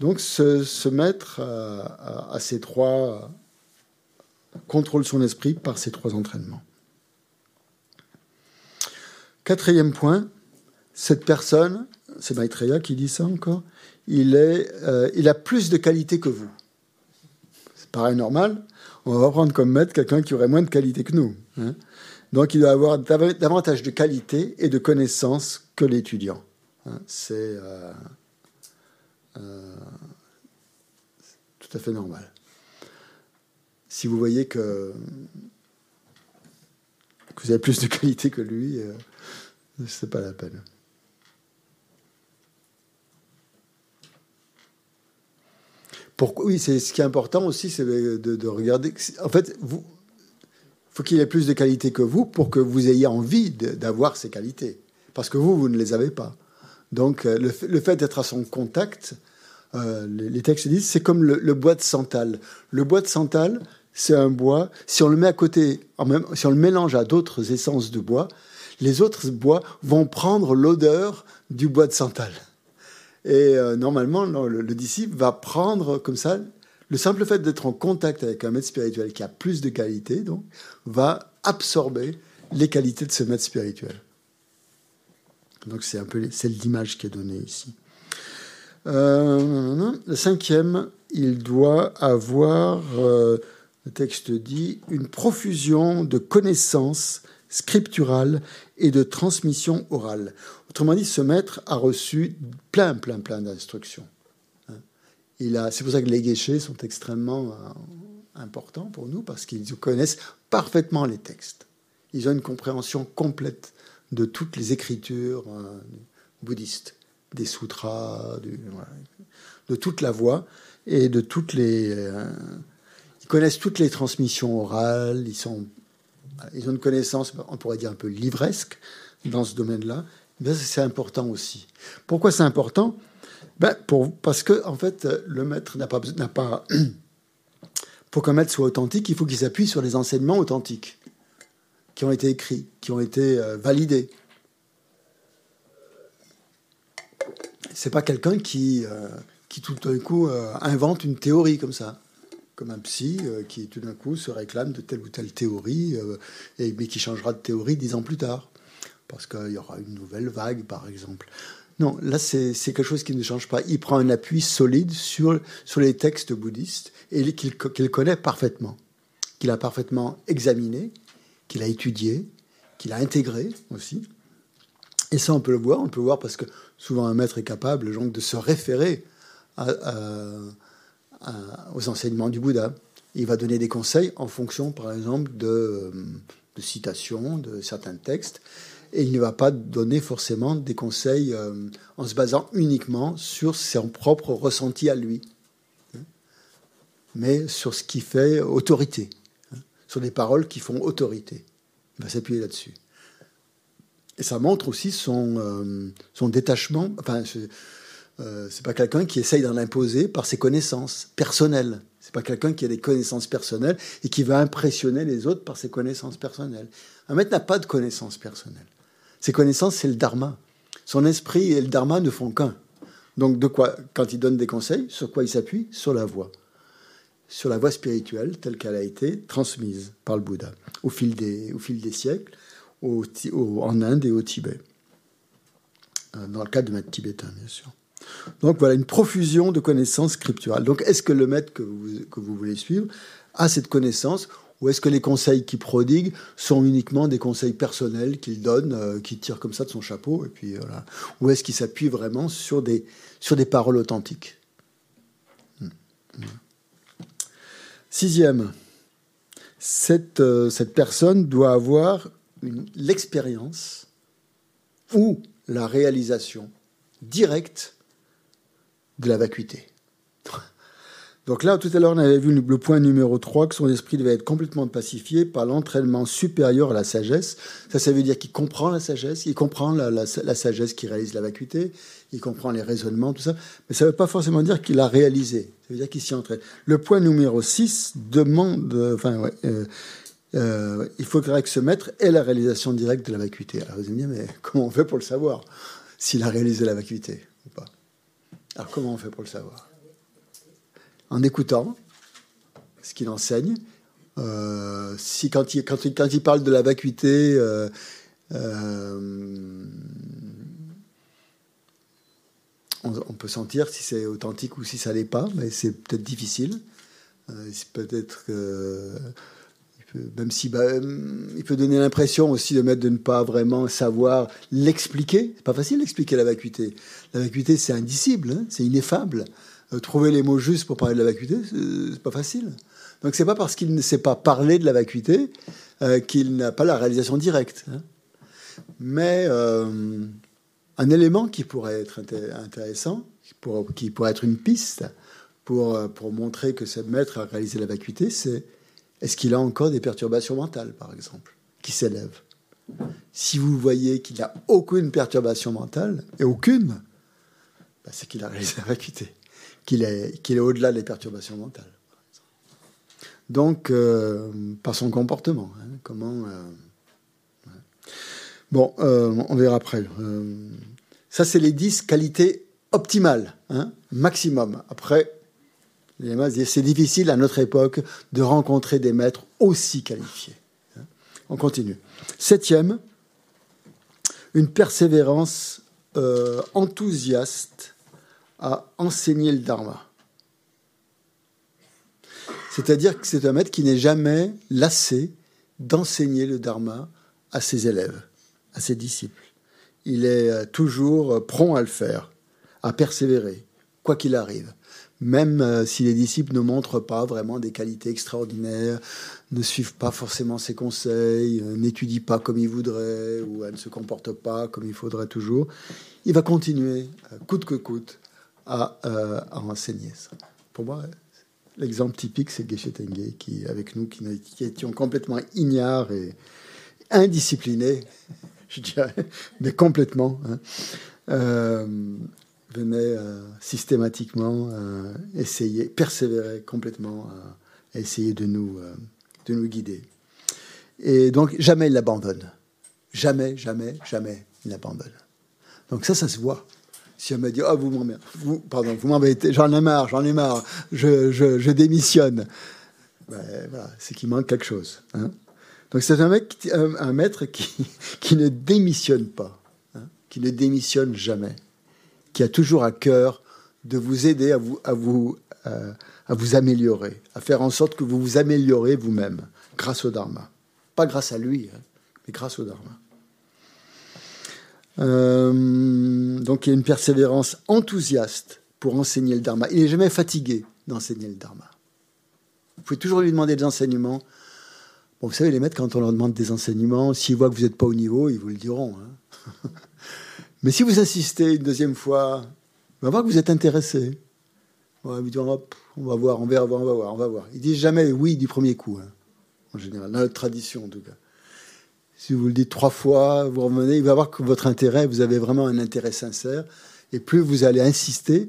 Donc se, mettre à, ces trois contrôle son esprit par ces trois entraînements. Quatrième point, cette personne, c'est Maitreya qui dit ça encore, il, euh, a plus de qualité que vous. C'est pareil normal. On va prendre comme maître quelqu'un qui aurait moins de qualité que nous. Hein. Donc il doit avoir davantage de qualité et de connaissances que l'étudiant. Hein. C'est euh, euh, tout à fait normal. Si vous voyez que, vous avez plus de qualité que lui, c'est pas la peine. oui, c'est ce qui est important aussi, c'est de, regarder. En fait, vous, faut qu'il ait plus de qualités que vous pour que vous ayez envie d'avoir ces qualités, parce que vous, vous ne les avez pas. Donc, euh, le, fait d'être à son contact, euh, les, textes disent, c'est comme le, bois de santal. Le bois de santal, c'est un bois. Si on le met à côté, si on le mélange à d'autres essences de bois, les autres bois vont prendre l'odeur du bois de santal. Et euh, normalement, le, disciple va prendre comme ça, le simple fait d'être en contact avec un maître spirituel qui a plus de qualités, donc, va absorber les qualités de ce maître spirituel. Donc c'est un peu c'est l'image qui est donnée ici. Euh, le cinquième, il doit avoir, euh, le texte dit, une profusion de connaissances scripturales et de transmission orale. Autrement dit, ce maître a reçu plein, plein, plein d'instructions. Hein. C'est pour ça que les guéchés sont extrêmement euh, importants pour nous, parce qu'ils connaissent parfaitement les textes. Ils ont une compréhension complète de toutes les écritures euh, bouddhistes, des sutras, de toute la voie et de toutes les. Euh, ils connaissent toutes les transmissions orales. Ils sont, ils ont une connaissance, on pourrait dire un peu livresque dans ce domaine-là, c'est important aussi. Pourquoi c'est important? Ben, Parce que, en fait, le maître n'a pas, n'a pas. Pour qu'un maître soit authentique, il faut qu'il s'appuie sur les enseignements authentiques qui ont été écrits, qui ont été euh, validés. C'est pas quelqu'un qui, euh, qui tout d'un coup euh, invente une théorie comme ça, comme un psy qui tout d'un coup se réclame de telle ou telle théorie, et, mais qui changera de théorie dix ans plus tard parce qu'il y aura une nouvelle vague, par exemple. Non, là, c'est quelque chose qui ne change pas. Il prend un appui solide sur, sur les textes bouddhistes et qu'il connaît parfaitement, qu'il a parfaitement examiné, qu'il a étudié, qu'il a intégré aussi. Et ça, on peut le voir. On peut le voir parce que souvent un maître est capable donc, de se référer aux enseignements du Bouddha. Il va donner des conseils en fonction, par exemple, de, de citations de certains textes et il ne va pas donner forcément des conseils euh, en se basant uniquement sur son propre ressenti à lui, hein, mais sur ce qui fait autorité, hein, sur des paroles qui font autorité. Il va s'appuyer là-dessus. Et ça montre aussi son, euh, son détachement. Enfin, euh, c'est pas quelqu'un qui essaye d'en imposer par ses connaissances personnelles. C'est pas quelqu'un qui a des connaissances personnelles et qui va impressionner les autres par ses connaissances personnelles. Un maître n'a pas de connaissances personnelles. Ses connaissances, c'est le dharma. Son esprit et le dharma ne font qu'un. Donc, de quoi, quand il donne des conseils, sur quoi il s'appuie? Sur la voie. Sur la voie spirituelle telle qu'elle a été transmise par le Bouddha au fil des, au fil des siècles, en Inde et au Tibet. Euh, dans le cas de maître tibétain, bien sûr. Donc voilà, une profusion de connaissances scripturales. Donc est-ce que le maître que vous, voulez suivre a cette connaissance ou est-ce que les conseils qu'il prodigue sont uniquement des conseils personnels qu'il donne, euh, qu'il tire comme ça de son chapeau, et puis voilà. Ou est-ce qu'il s'appuie vraiment sur des, sur des paroles authentiques? Hmm. Sixième, cette, euh, cette personne doit avoir l'expérience ou la réalisation directe de la vacuité. Donc là, tout à l'heure, on avait vu le point numéro 3, que son esprit devait être complètement pacifié par l'entraînement supérieur à la sagesse. Ça, ça veut dire qu'il comprend la sagesse, il comprend la, sagesse qui réalise la vacuité, il comprend les raisonnements, tout ça. Mais ça ne veut pas forcément dire qu'il a réalisé. Ça veut dire qu'il s'y entraîne. Le point numéro 6 demande... Enfin, ouais, euh, euh, il faudrait que ce maître ait la réalisation directe de la vacuité. Alors vous allez me dire, mais comment on fait pour le savoir S'il a réalisé la vacuité ou pas? Alors comment on fait pour le savoir? En écoutant ce qu'il enseigne. Euh, si quand il, quand, quand il, parle de la vacuité, euh, euh, on, peut sentir si c'est authentique ou si ça l'est pas, mais c'est peut-être difficile. c'est peut-être même si bah, il peut donner l'impression aussi de mettre de ne pas vraiment savoir l'expliquer. C'est pas facile d'expliquer la vacuité. La vacuité, c'est indicible, hein, c'est ineffable. Euh, trouver les mots justes pour parler de la vacuité, c'est pas facile. Donc c'est pas parce qu'il ne sait pas parler de la vacuité euh, qu'il n'a pas la réalisation directe. Hein. Mais euh, un élément qui pourrait être intéressant, qui pourrait, être une piste pour, pour montrer que ce maître a réalisé la vacuité, c'est est-ce qu'il a encore des perturbations mentales, par exemple, qui s'élèvent? Si vous voyez qu'il n'a aucune perturbation mentale, et aucune, bah, c'est qu'il a réalisé la vacuité qu'il est, qu'il est au-delà des perturbations mentales. Donc, euh, par son comportement. Hein, comment. Euh, bon, euh, on verra après. ça, c'est les 10 qualités optimales, hein, maximum. Après, c'est difficile à notre époque de rencontrer des maîtres aussi qualifiés. Hein. On continue. Septième, une persévérance enthousiaste à enseigner le dharma. C'est-à-dire que c'est un maître qui n'est jamais lassé d'enseigner le dharma à ses élèves, à ses disciples. Il est euh, toujours euh, prompt à le faire, à persévérer, quoi qu'il arrive. Même euh, si les disciples ne montrent pas vraiment des qualités extraordinaires, ne suivent pas forcément ses conseils, n'étudient pas comme il voudrait, ou ne se comportent pas comme il faudrait toujours, il va continuer, coûte que coûte, euh, à, enseigner ça. Pour moi, l'exemple typique, c'est Geshe qui, avec nous, qui, étions complètement ignares et indisciplinés, je dirais, mais complètement, hein, euh, venait euh, systématiquement essayer, persévérer complètement à essayer de nous, de nous guider. Et donc, jamais il l'abandonne. Jamais, jamais, jamais il l'abandonne. Donc ça, ça se voit. Si elle me dit, oh, vous m'embêtez, vous, pardon, vous m'embêtez, j'en ai marre, j'en ai marre, je, je, démissionne. Ben, voilà, c'est qu'il manque quelque chose. Hein. Donc c'est un, mec, un, maître qui, qui, ne démissionne pas, hein, qui ne démissionne jamais, qui a toujours à cœur de vous aider à vous, à vous, euh, à vous améliorer, à faire en sorte que vous vous améliorez vous-même grâce au Dharma. Pas grâce à lui, hein, mais grâce au Dharma. Euh, donc il y a une persévérance enthousiaste pour enseigner le Dharma. Il n'est jamais fatigué d'enseigner le Dharma. Vous pouvez toujours lui demander des enseignements. Bon, vous savez, les maîtres, quand on leur demande des enseignements, s'ils voient que vous n'êtes pas au niveau, ils vous le diront. Hein. Mais si vous insistez une deuxième fois, on va voir que vous êtes intéressé. On va, voir, on va voir, on va voir, on va voir. Ils disent jamais oui du premier coup, hein, en général, dans notre tradition en tout cas. Si vous le dites trois fois, vous revenez, il va voir que votre intérêt, vous avez vraiment un intérêt sincère. Et plus vous allez insister.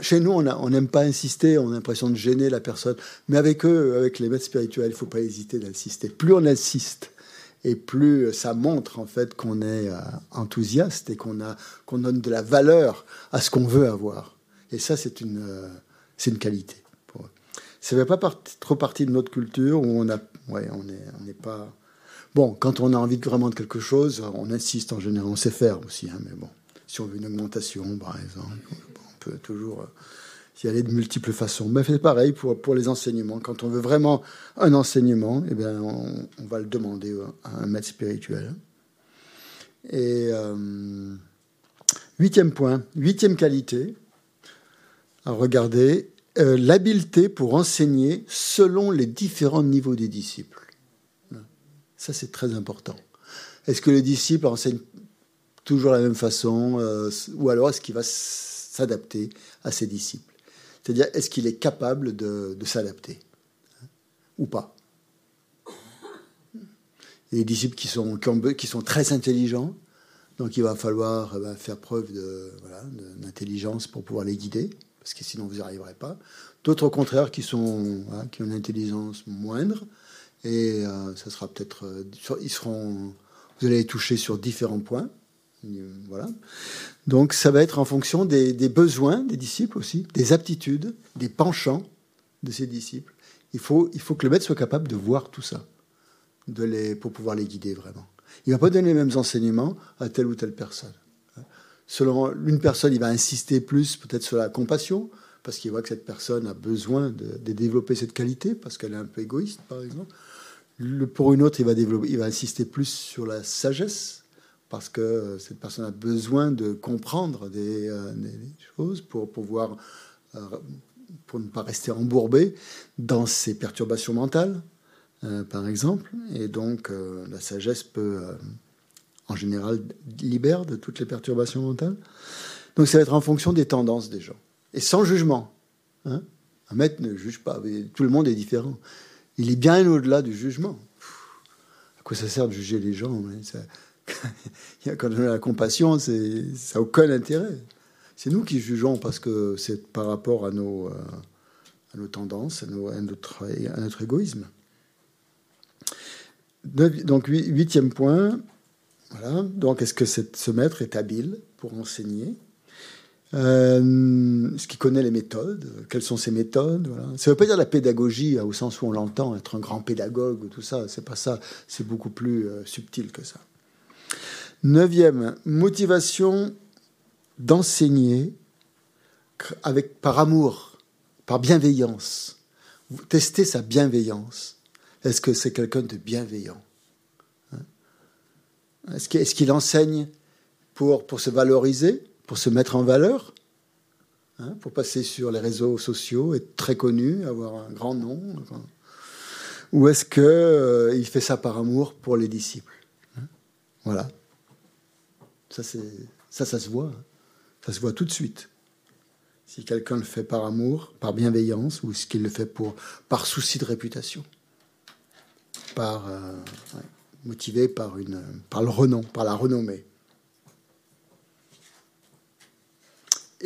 chez nous, on n'aime pas insister, on a l'impression de gêner la personne. Mais avec eux, avec les maîtres spirituels, il ne faut pas hésiter d'insister. Plus on insiste, et plus ça montre en fait qu'on est euh, enthousiaste et qu'on donne de la valeur à ce qu'on veut avoir. Et ça, c'est une, euh, qualité. Ça ne fait pas trop partie de notre culture où on n'est pas Bon, quand on a envie vraiment de quelque chose, on insiste en général, on sait faire aussi, hein, mais bon, si on veut une augmentation, par exemple, on peut toujours euh, y aller de multiples façons. Mais c'est pareil pour, pour les enseignements. Quand on veut vraiment un enseignement, eh bien, on, va le demander à un maître spirituel. Et euh, huitième point, huitième qualité, à regarder, euh, l'habileté pour enseigner selon les différents niveaux des disciples. Ça, c'est très important. Est-ce que le disciple enseigne toujours la même façon euh, ou alors est-ce qu'il va s'adapter à ses disciples? C'est-à-dire, est-ce qu'il est capable de, s'adapter hein, ou pas? Il disciples qui sont, qui, sont très intelligents, donc il va falloir eh ben, faire preuve d'intelligence pour pouvoir les guider, parce que sinon vous n'y arriverez pas. D'autres, au contraire, qui, sont, hein, qui ont une intelligence moindre, et euh, ça sera peut-être. Euh, ils seront. Vous allez les toucher sur différents points. Voilà. Donc ça va être en fonction des, besoins des disciples aussi, des aptitudes, des penchants de ces disciples. Il faut, il faut que le maître soit capable de voir tout ça, de les, pour pouvoir les guider vraiment. Il ne va pas donner les mêmes enseignements à telle ou telle personne. Selon une personne, il va insister plus peut-être sur la compassion, parce qu'il voit que cette personne a besoin de développer cette qualité, parce qu'elle est un peu égoïste, par exemple. Pour une autre, il va, insister plus sur la sagesse, parce que cette personne a besoin de comprendre des, euh, choses euh, pour ne pas rester embourbé dans ses perturbations mentales, euh, par exemple. Et donc, la sagesse peut, en général, libérer de toutes les perturbations mentales. Donc, ça va être en fonction des tendances des gens. Et sans jugement. Hein. Ne juge pas. Tout le monde est différent. Il est bien au-delà du jugement. À quoi ça sert de juger les gens Quand on a la compassion, ça n'a aucun intérêt. C'est nous qui jugeons parce que c'est par rapport à nos, euh, tendances, à, notre, à, notre, égoïsme. Donc, huitième point, voilà. Donc, est-ce que ce maître est habile pour enseigner? Euh, Est-ce qu'il connaît les méthodes Quelles sont ses méthodes Ça ne veut pas dire la pédagogie au sens où on l'entend, être un grand pédagogue ou tout ça. C'est pas ça. C'est beaucoup plus euh, subtil que ça. Neuvième, motivation d'enseigner avec, par amour, par bienveillance. Tester sa bienveillance. Est-ce que c'est quelqu'un de bienveillant hein? Est-ce qu'il enseigne pour se valoriser, pour se mettre en valeur hein Pour passer sur les réseaux sociaux, être très connu, avoir un grand nom Ou est-ce qu'il euh, fait ça par amour pour les disciples hein Voilà. Ça, ça, se voit. Ça se voit tout de suite. Si quelqu'un le fait par amour, par bienveillance, ou est-ce qu'il le fait pour, par souci de réputation, par euh, motivé par, une, par le renom, par la renommée.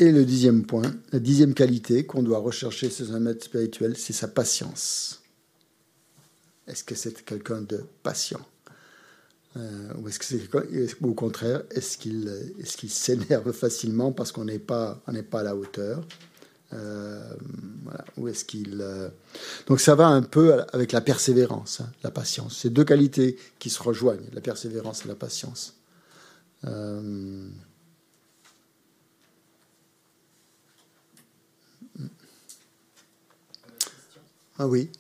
Et le dixième point, la dixième qualité qu'on doit rechercher chez un maître spirituel, c'est sa patience. Est-ce que c'est quelqu'un de patient? Euh, ou est-ce que au contraire, est-ce qu'il est qu'il s'énerve facilement parce qu'on n'est pas pas à la hauteur? Euh. Ou est-ce qu'il euh, donc ça va un peu avec la persévérance, hein, la patience. C'est deux qualités qui se rejoignent, la persévérance et la patience. Ah oui.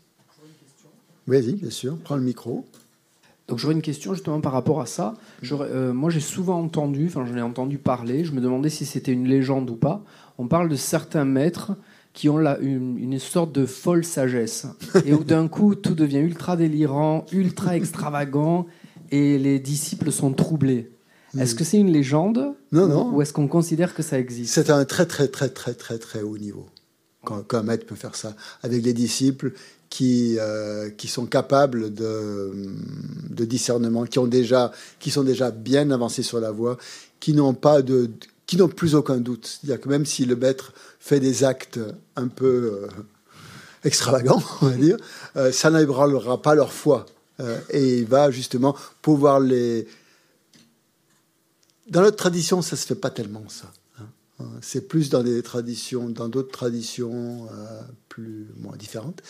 Vas-y, bien sûr. Prends le micro. Donc j'aurais une question justement par rapport à ça. Euh, moi j'ai souvent entendu, enfin j'en ai entendu parler, je me demandais si c'était une légende ou pas. On parle de certains maîtres qui ont là une, sorte de folle sagesse. Et où d'un coup tout devient ultra délirant, ultra extravagant, et les disciples sont troublés. Est-ce que c'est une légende Non, non. Ou est-ce qu'on considère que ça existe? C'est un très très très très très très haut niveau. Qu'un maître peut faire ça avec les disciples, qui, euh, qui sont capables de, de, discernement, qui, ont déjà, qui sont déjà bien avancés sur la voie, qui n'ont pas de, qui n'ont plus aucun doute. C'est-à-dire que même si le maître fait des actes un peu euh, extravagants, on va dire, euh, ça n'ébranlera pas leur foi. et il va justement pouvoir les... Dans notre tradition, ça se fait pas tellement ça. C'est plus dans des traditions, dans d'autres traditions plus moins différentes.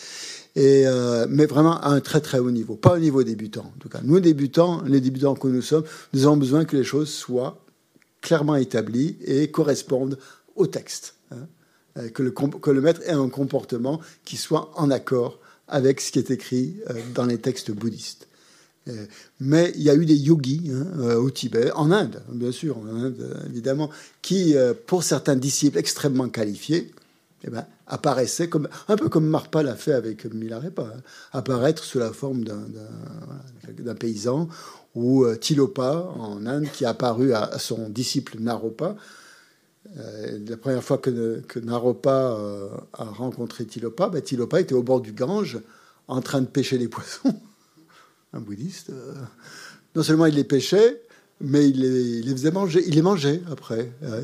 Et, euh, mais vraiment à un très très haut niveau, pas au niveau débutant. En tout cas, nous débutants, les débutants que nous sommes, nous avons besoin que les choses soient clairement établies et correspondent au texte. Hein. Euh, que, le, que le maître ait un comportement qui soit en accord avec ce qui est écrit euh, dans les textes bouddhistes. Mais il y a eu des yogis hein, au Tibet, en Inde, bien sûr, Inde, évidemment, qui, pour certains disciples extrêmement qualifiés, eh ben, apparaissait comme un peu comme Marpa l'a fait avec Milarepa, hein, apparaître sous la forme d'un paysan ou euh, Tilopa en Inde qui a apparu à, son disciple Naropa Euh, la première fois que, Naropa euh, a rencontré Tilopa, ben, Tilopa était au bord du Gange en train de pêcher des poissons. Un bouddhiste. euh, non seulement il les pêchait, mais il les, faisait manger. Il les mangeait après. Euh,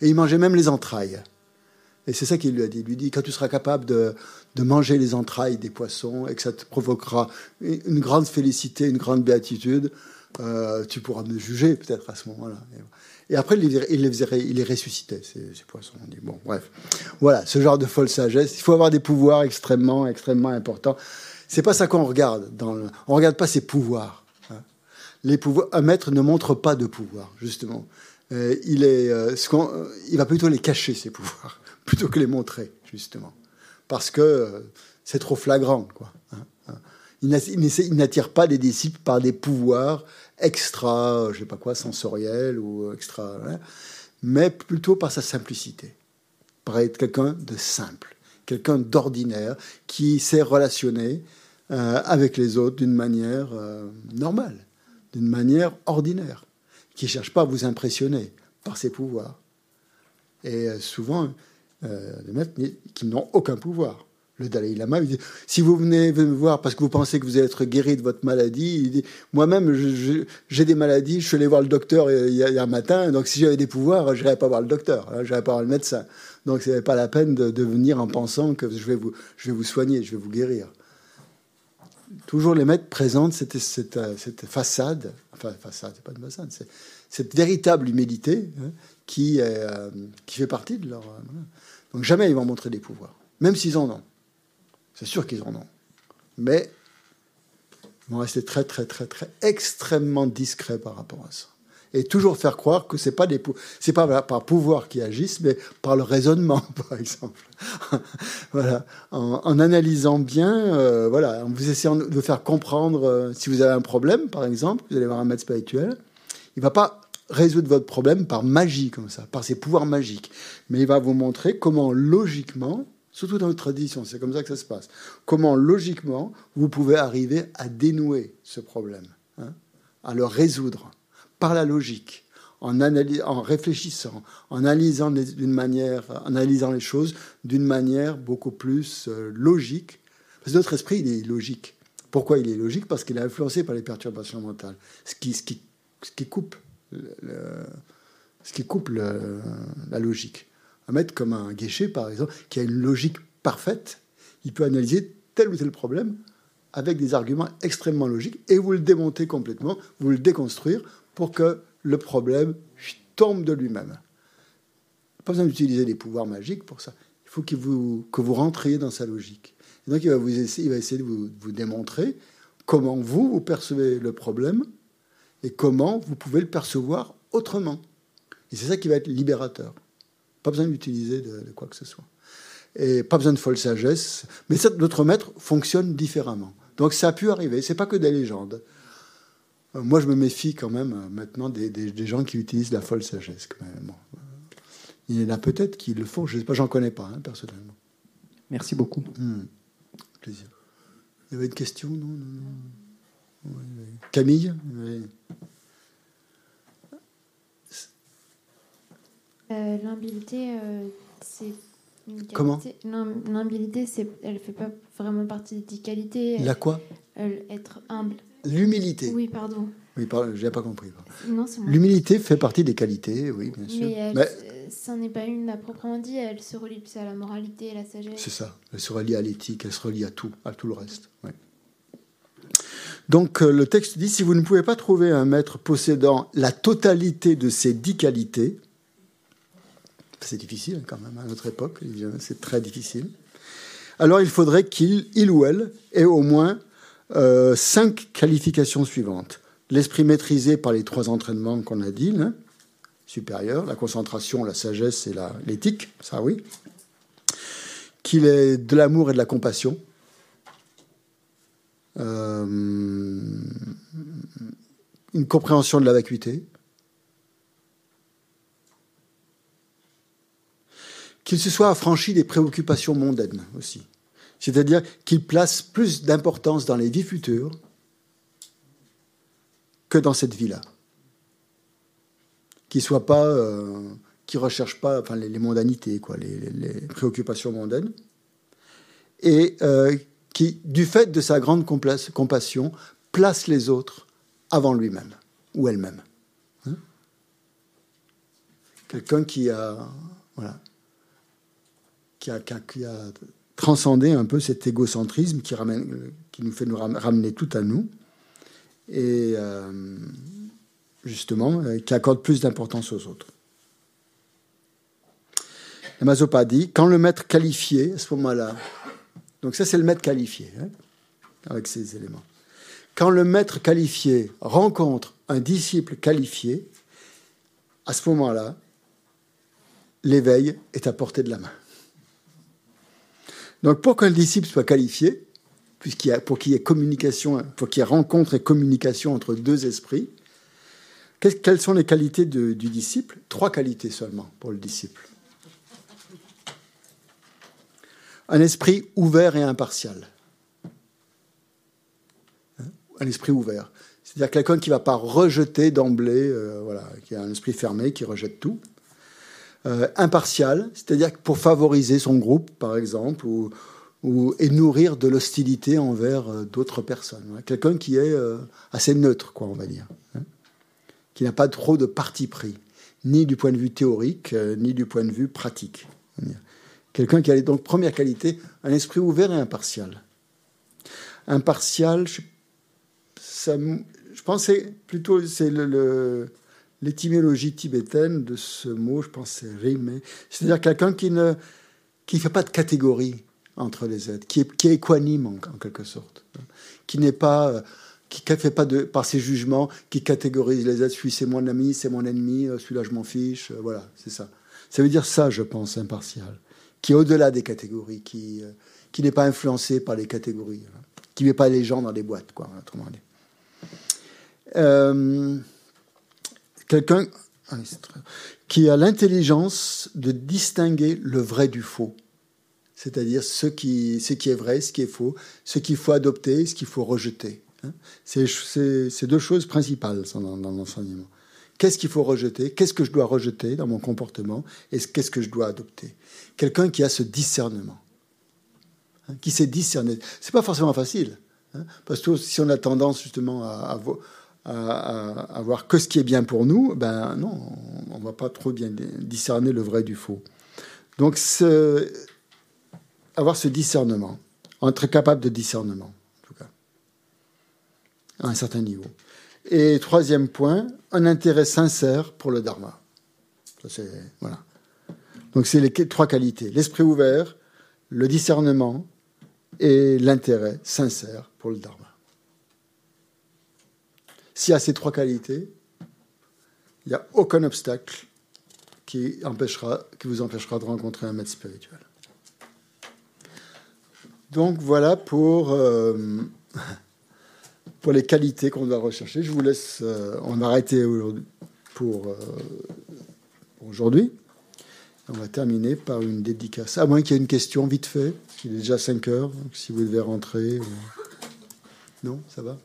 et il mangeait même les entrailles. Et c'est ça qu'il lui a dit. Il lui dit quand tu seras capable de, de manger les entrailles des poissons et que ça te provoquera une grande félicité, une grande béatitude, euh, tu pourras me juger peut-être à ce moment-là. Et, après, il les, il les, il les ressuscitait, ces, ces poissons. On dit, bon, bref. Voilà, ce genre de folle sagesse. Il faut avoir des pouvoirs extrêmement, extrêmement importants. C'est pas ça qu'on regarde. Dans le... On regarde pas ses pouvoirs. hein. Les pouvoirs, un maître ne montre pas de pouvoir, justement. Euh, il, est, euh, euh, il va plutôt les cacher, ses pouvoirs, plutôt que les montrer, justement. Parce que c'est trop flagrant, quoi. hein, hein. Il n'attire pas des disciples par des pouvoirs extra, je sais pas quoi, sensoriels ou extra, mais plutôt par sa simplicité, par être quelqu'un de simple, quelqu'un d'ordinaire qui sait relationner euh, avec les autres d'une manière euh, normale, d'une manière ordinaire, qui ne cherche pas à vous impressionner par ses pouvoirs. Et euh, souvent, euh, les maîtres qui n'ont aucun pouvoir. Le Dalai Lama, il dit, si vous venez me voir parce que vous pensez que vous allez être guéri de votre maladie, il dit, moi-même, j'ai des maladies, je suis allé voir le docteur euh, a un matin, donc si j'avais des pouvoirs, je n'irais pas voir le docteur, hein, je n'irais pas voir le médecin. Donc ce n'est pas la peine de, venir en pensant que je vais, vous, je vais vous soigner, je vais vous guérir. Toujours les maîtres présentent cette, cette, façade, enfin façade, c'est pas une façade, cette véritable humilité hein, euh, qui fait partie de leur... euh. Donc jamais ils vont montrer des pouvoirs, même s'ils en ont. C'est sûr qu'ils en ont. Mais ils vont rester très, très, très, très extrêmement discrets par rapport à ça. Et toujours faire croire que c'est pas pas par pouvoir qu'ils agissent, mais par le raisonnement, par exemple. voilà, en, analysant bien, euh, voilà, en vous essayant de faire comprendre euh, si vous avez un problème, par exemple, vous allez voir un maître spirituel, il va pas résoudre votre problème par magie comme ça, par ses pouvoirs magiques, mais il va vous montrer comment logiquement, surtout dans notre tradition, c'est comme ça que ça se passe, comment logiquement vous pouvez arriver à dénouer ce problème, hein, à le résoudre par la logique, en, en réfléchissant, en analysant d'une manière, analysant les choses d'une manière beaucoup plus euh, logique. Parce que notre esprit, il est logique. Pourquoi il est logique? Parce qu'il est influencé par les perturbations mentales, ce qui, ce qui, ce qui coupe, ce qui coupe la logique. Un maître comme un guéché, par exemple, qui a une logique parfaite, il peut analyser tel ou tel problème avec des arguments extrêmement logiques et vous le démonter complètement, vous le déconstruire pour que le problème tombe de lui-même. Pas besoin d'utiliser des pouvoirs magiques pour ça. Il faut que vous, que vous rentriez dans sa logique. Et donc il va, vous essayer, il va essayer de vous, vous démontrer comment vous, vous percevez le problème et comment vous pouvez le percevoir autrement. Et c'est ça qui va être libérateur. Pas besoin d'utiliser de, de quoi que ce soit. Et pas besoin de folle sagesse. Mais notre maître fonctionne différemment. Donc ça a pu arriver. C'est pas que des légendes. Euh, Moi, je me méfie quand même euh, maintenant des, des- des gens qui utilisent la folle sagesse. quand même. Bon. Euh, Il y en a peut-être qui le font. Je sais pas, j'en connais pas hein, personnellement. Merci beaucoup. Hmm. Plaisir. Il y avait une question, non, non, non. Camille Oui. Euh, L'humilité, euh, c'est une qualité. Comment? L'hum- L'humilité, c'est, elle fait pas vraiment partie des qualités. La quoi? Elle- être humble. L'humilité. Oui, pardon. Oui, pardon, j'ai pas compris. L'humilité fait partie des qualités, oui, bien sûr. Mais, elle, Mais ça n'est pas une à proprement dit. Elle se relie plus à la moralité et la sagesse. c'est ça. Elle se relie à l'éthique, elle se relie à tout, à tout le reste. Donc euh, le texte dit si vous ne pouvez pas trouver un maître possédant la totalité de ces dix qualités, c'est difficile quand même à notre époque, c'est très difficile. Alors il faudrait qu'il il ou elle ait au moins euh, cinq qualifications suivantes l'esprit maîtrisé par les trois entraînements qu'on a dit, là, supérieurs, la concentration, la sagesse et l'éthique, ça oui. Qu'il ait de l'amour et de la compassion. Euh, une compréhension de la vacuité. Qu'il se soit affranchi des préoccupations mondaines aussi. C'est-à-dire qu'il place plus d'importance dans les vies futures que dans cette vie-là. Qu'il soit pas, euh, qui recherche pas enfin, les, mondanités, quoi, les, préoccupations mondaines, et euh, qui, du fait de sa grande compassion, place les autres avant lui-même ou elle-même. Hein Quelqu'un qui a, voilà, qui qui a, transcendé un peu cet égocentrisme qui, nous fait nous ramener tout à nous et euh, justement euh, qui accorde plus d'importance aux autres. La dit quand le maître qualifié, à ce moment-là, donc ça c'est le maître qualifié, hein, avec ces éléments. Quand le maître qualifié rencontre un disciple qualifié, à ce moment-là, l'éveil est à portée de la main. Donc pour qu'un disciple soit qualifié, puisqu'il y a, pour qu'il y ait communication, pour qu'il y ait rencontre et communication entre deux esprits, quelles sont les qualités du disciple? Trois qualités seulement pour le disciple. Un esprit ouvert et impartial. Hein? Un esprit ouvert. C'est-à-dire quelqu'un qui ne va pas rejeter d'emblée, euh, voilà, qui a un esprit fermé, qui rejette tout. Euh, impartial, c'est-à-dire pour favoriser son groupe, par exemple, ou, et nourrir de l'hostilité envers euh, d'autres personnes. Quelqu'un qui est assez neutre, quoi, on va dire. Hein qui n'a pas trop de parti pris, ni du point de vue théorique, euh, ni du point de vue pratique. Quelqu'un qui a donc première qualité, un esprit ouvert et impartial. Impartial, je, ça, je pensais plutôt, c'est le, l'étymologie tibétaine de ce mot, je pense c'est rimé. C'est-à-dire quelqu'un qui ne qui fait pas de catégorie entre les êtres, qui est, qui équanime en, quelque sorte, qui n'est pas euh, qui ne fait pas de, par ses jugements, qui catégorise les êtres, celui c'est mon ami, c'est mon ennemi, euh, celui-là je m'en fiche, euh, voilà, c'est ça. Ça veut dire ça, je pense, impartial, qui est au-delà des catégories, qui, euh, qui n'est pas influencé par les catégories, hein. qui ne met pas les gens dans des boîtes, quoi, autrement dit. Quelqu'un ah qui a l'intelligence de distinguer le vrai du faux c'est-à-dire ce qui, est vrai, ce qui est faux, ce qu'il faut adopter, ce qu'il faut rejeter. Hein. C'est deux choses principales dans, l'enseignement. Qu'est-ce qu'il faut rejeter? Qu'est-ce que je dois rejeter dans mon comportement? Et qu'est-ce que je dois adopter? Quelqu'un qui a ce discernement, hein, qui sait discerner. C'est pas forcément facile, hein, parce que si on a tendance justement à, voir que ce qui est bien pour nous, ben non, on, ne va pas trop bien discerner le vrai du faux. Donc, avoir ce discernement, être capable de discernement à un certain niveau. Et troisième point, un intérêt sincère pour le dharma. Donc c'est les trois qualités l'esprit ouvert, le discernement et l'intérêt sincère pour le dharma. S'il y a ces trois qualités, il n'y a aucun obstacle qui, empêchera, qui vous empêchera de rencontrer un maître spirituel. Donc voilà pour euh, pour les qualités qu'on doit rechercher. Je vous laisse, euh, on va arrêter pour, euh, aujourd'hui. On va terminer par une dédicace. À moins qu'il y ait une question, vite fait. Il est déjà 5 heures, donc si vous devez rentrer. Non, ça va?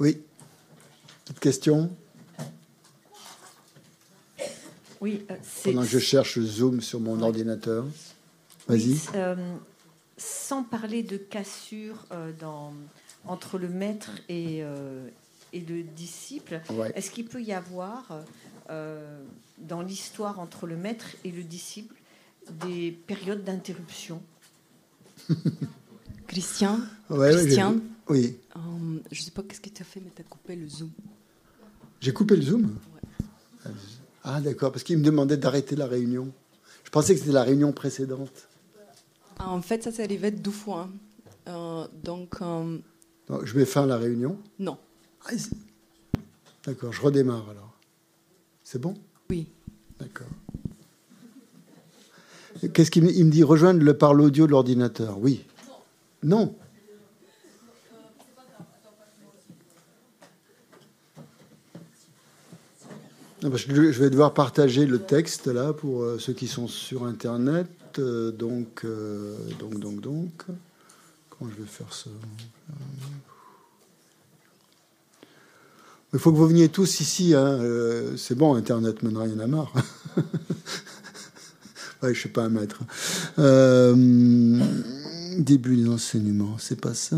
Oui. Petite question Oui, euh, Pendant que je cherche Zoom sur mon ordinateur. Euh, sans parler de cassure euh, dans, entre le maître et, euh, et le disciple, est-ce qu'il peut y avoir dans l'histoire entre le maître et le disciple des périodes d'interruption? Christian Christian Oui. je sais pas qu'est-ce que tu as fait, mais tu as coupé le zoom. J'ai coupé le zoom Ah d'accord, parce qu'il me demandait d'arrêter la réunion. Je pensais que c'était la réunion précédente. En fait, ça s'est arrivé deux fois. Euh, donc, euh, Je mets fin à la réunion Non. Ah, D'accord, je redémarre alors. C'est bon? Oui. D'accord. Qu'est-ce qu'il me, il me dit Rejoindre le par l'audio de l'ordinateur. Oui. Non. je vais devoir partager le texte là pour euh, ceux qui sont sur Internet. Euh, donc, euh, donc, donc, donc, comment je vais faire ça? Il faut que vous veniez tous ici. Hein. C'est bon, Internet, maintenant, il y en marre. je suis pas un maître. Début de l'enseignement, c'est pas ça.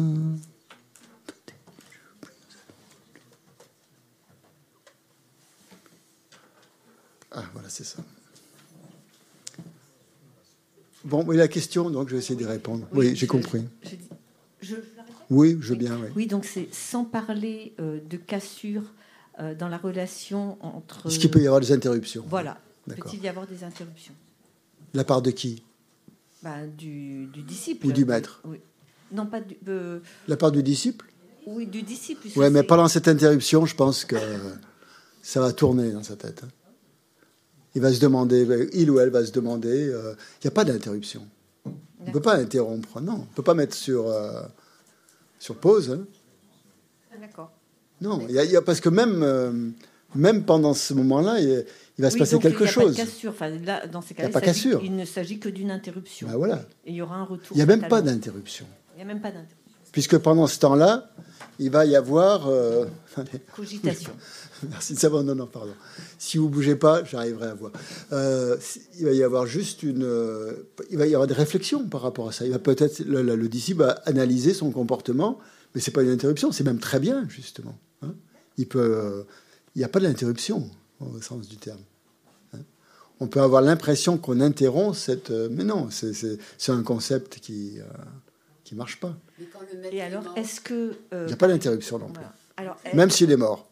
Ah, voilà, c'est ça. Bon, oui, la question, donc je vais essayer d'y répondre. Oui, j'ai compris. Je, oui, je veux bien. Oui, oui donc c'est sans parler euh, de cassure euh, dans la relation entre. Est-ce qu'il peut y avoir des interruptions Voilà. Peut-il y avoir des interruptions? La part de qui? Bah, du, disciple. Ou du maître oui. Non, pas du. Euh, la part du disciple Oui, du disciple. Oui, mais pendant cette interruption, je pense que ça va tourner dans sa tête. Hein. Il va se demander, il ou elle va se demander. Il n'y a pas d'interruption. On ne peut pas interrompre, non. On ne peut pas mettre sur sur pause. Hein. D'accord. Non, il y, a, parce que même, euh, même pendant ce moment-là, il, va se passer quelque chose. il là, dans ces cas il, a pas cassure. il ne s'agit que d'une interruption. Ben voilà. Et il y aura un retour. Il n'y a même pas d'interruption. Il n'y a même pas d'interruption. Puisque pendant ce temps-là, il va y avoir. Euh, Cogitation. Merci de savoir. Non, non, pardon. Si vous bougez pas, j'arriverai à voir. Euh, il va y avoir juste une. Euh, il va y avoir des réflexions par rapport à ça. Il va peut-être le, le, disciple va analyser son comportement, mais c'est pas une interruption. C'est même très bien justement. Hein. il peut. Euh, il n'y a pas d'interruption au sens du terme. Hein. On peut avoir l'impression qu'on interrompt cette, mais non, c'est un concept qui qui marche pas. Et alors, est-ce que il n'y a pas d'interruption non plus. Alors, même s'il est mort.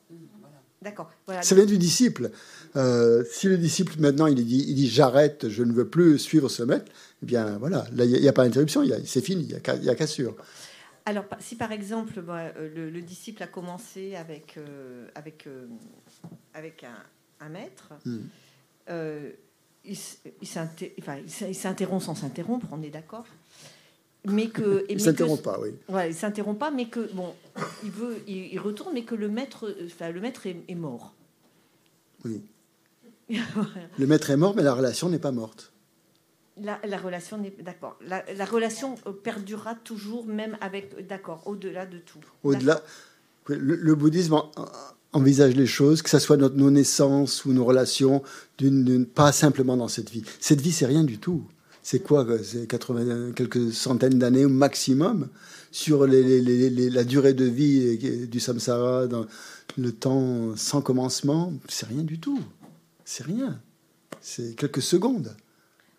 D'accord. ça vient du disciple. Euh, si le disciple maintenant il dit, il dit j'arrête, je ne veux plus suivre ce maître, eh bien voilà, là il n'y a, pas d'interruption, c'est fini, il n'y a, a cassure. Alors si par exemple euh, le, disciple a commencé avec, euh, avec, avec un, maître, hmm. il, il s'interrompt sans s'interrompre, on est d'accord mais que il s'interrompt pas, oui. Ouais, il s'interrompt pas, mais que bon, il veut, il, retourne, mais que le maître, enfin, le maître est, mort. Oui. le maître est mort, mais la relation n'est pas morte. La, la relation n'est d'accord. La, la, relation euh, perdurera toujours, même avec d'accord, au-delà de tout. Au-delà, le, bouddhisme envisage les choses, que ce soit notre, nos naissances ou nos relations, d'une, pas simplement dans cette vie. Cette vie, c'est rien du tout c'est quoi C'est 80, quelques centaines d'années au maximum sur la durée de vie du samsara, dans le temps sans commencement? C'est rien du tout. C'est rien. C'est quelques secondes.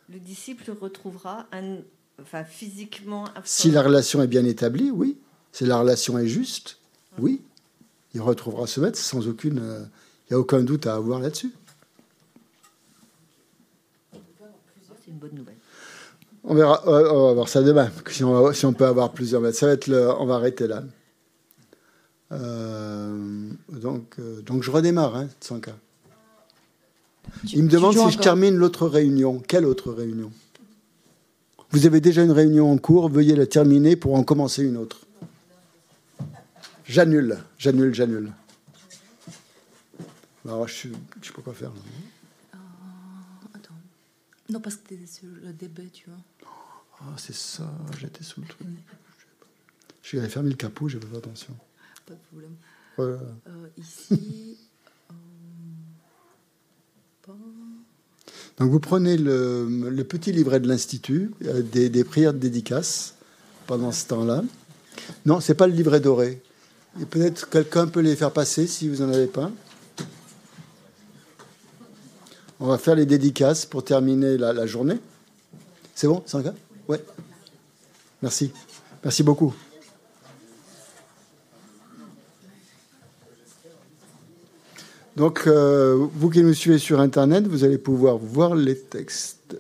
Le disciple retrouvera un, enfin, physiquement. Si la relation est bien établie, oui. Si la relation est juste, oui. Il retrouvera ce maître sans aucune. Il euh, n'y a aucun doute à avoir là-dessus. C'est une bonne nouvelle. On verra, on va voir ça demain, si on, si on peut avoir plusieurs mètres. Ça va être le, on va arrêter là. Euh, donc, euh, donc je redémarre, hein, sans cas. Il me demande si je termine l'autre réunion. Quelle autre réunion? Vous avez déjà une réunion en cours, veuillez la terminer pour en commencer une autre. J'annule, j'annule, j'annule. Alors, je ne sais pas quoi faire. Là. Non, parce que tu es sur le début, tu vois. Ah, c'est ça, j'étais sous le truc. J'ai fermé le capot, j'ai pas fait attention. Pas de problème. Euh, ici. Euh, Donc vous prenez le, le petit livret de l'Institut, euh, des, des, prières de dédicace pendant ce temps-là. Non, c'est pas le livret doré. Et peut-être quelqu'un peut les faire passer si vous n'en avez pas. On va faire les dédicaces pour terminer la, journée. C'est bon, Sanga Oui. Merci. Merci beaucoup. Donc, euh, vous qui nous suivez sur Internet, vous allez pouvoir voir les textes.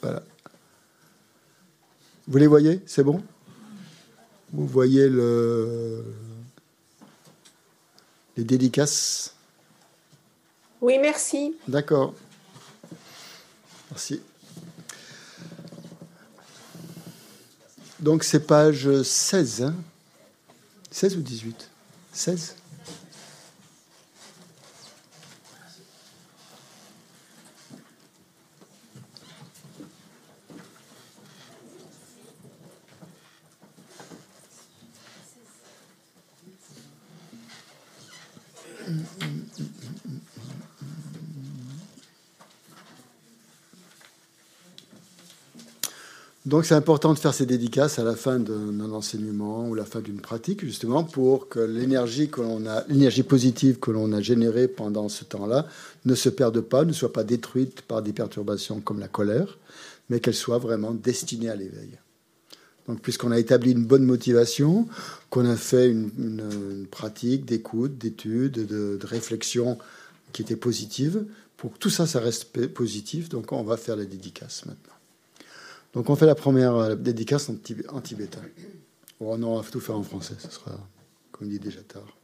Voilà. Vous les voyez? C'est bon? Vous voyez le... les dédicaces Oui, merci. D'accord. Merci. Donc c'est page 16, hein 16 ou 18 16 Donc c'est important de faire ces dédicaces à la fin d'un enseignement ou la fin d'une pratique, justement, pour que l'énergie que l'on a, l'énergie positive que l'on a générée pendant ce temps-là, ne se perde pas, ne soit pas détruite par des perturbations comme la colère, mais qu'elle soit vraiment destinée à l'éveil. Donc, puisqu'on a établi une bonne motivation, qu'on a fait une, pratique d'écoute, d'étude, de, de, réflexion qui était positive, pour que tout ça, ça reste positif, donc on va faire la dédicace maintenant. Donc on fait la première euh, dédicace en, tibétain. Non, on va tout faire en français, ce sera, comme dit déjà tard.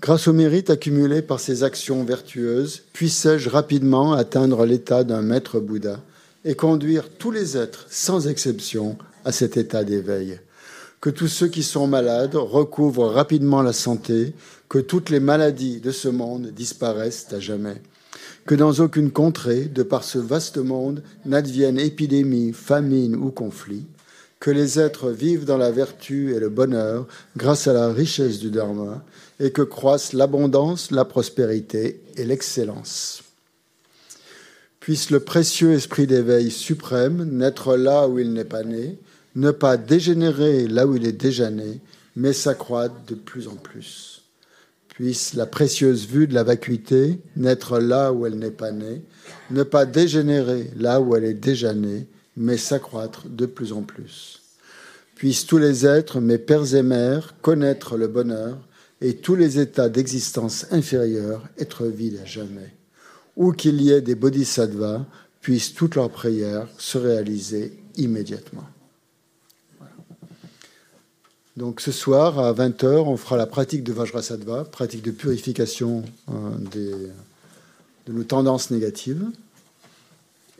Grâce au mérite accumulé par ces actions vertueuses, puissais-je rapidement atteindre l'état d'un maître Bouddha et conduire tous les êtres, sans exception, à cet état d'éveil. Que tous ceux qui sont malades recouvrent rapidement la santé, que toutes les maladies de ce monde disparaissent à jamais que dans aucune contrée, de par ce vaste monde, n'advienne épidémie, famine ou conflit, que les êtres vivent dans la vertu et le bonheur grâce à la richesse du Dharma, et que croissent l'abondance, la prospérité et l'excellence. Puisse le précieux esprit d'éveil suprême naître là où il n'est pas né, ne pas dégénérer là où il est déjà né, mais s'accroître de plus en plus puisse la précieuse vue de la vacuité naître là où elle n'est pas née, ne pas dégénérer là où elle est déjà née, mais s'accroître de plus en plus. Puissent tous les êtres, mes pères et mères, connaître le bonheur et tous les états d'existence inférieurs être vides à jamais. Où qu'il y ait des bodhisattvas, puissent toutes leurs prières se réaliser immédiatement. Donc ce soir, à 20h, on fera la pratique de Vajrasattva, pratique de purification euh, de nos tendances négatives.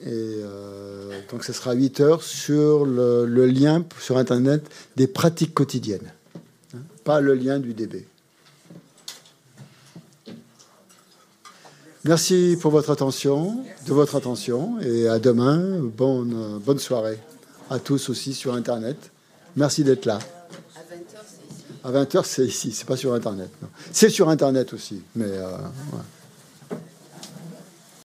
Et euh, donc ce sera à 8h sur le, lien sur Internet des pratiques quotidiennes, hein, pas le lien du DB. Merci pour votre attention, de votre attention, et à demain. Bonne, bonne soirée à tous aussi sur Internet. Merci d'être là. À 20h, c'est ici, c'est pas sur Internet. C'est sur Internet aussi, mais euh,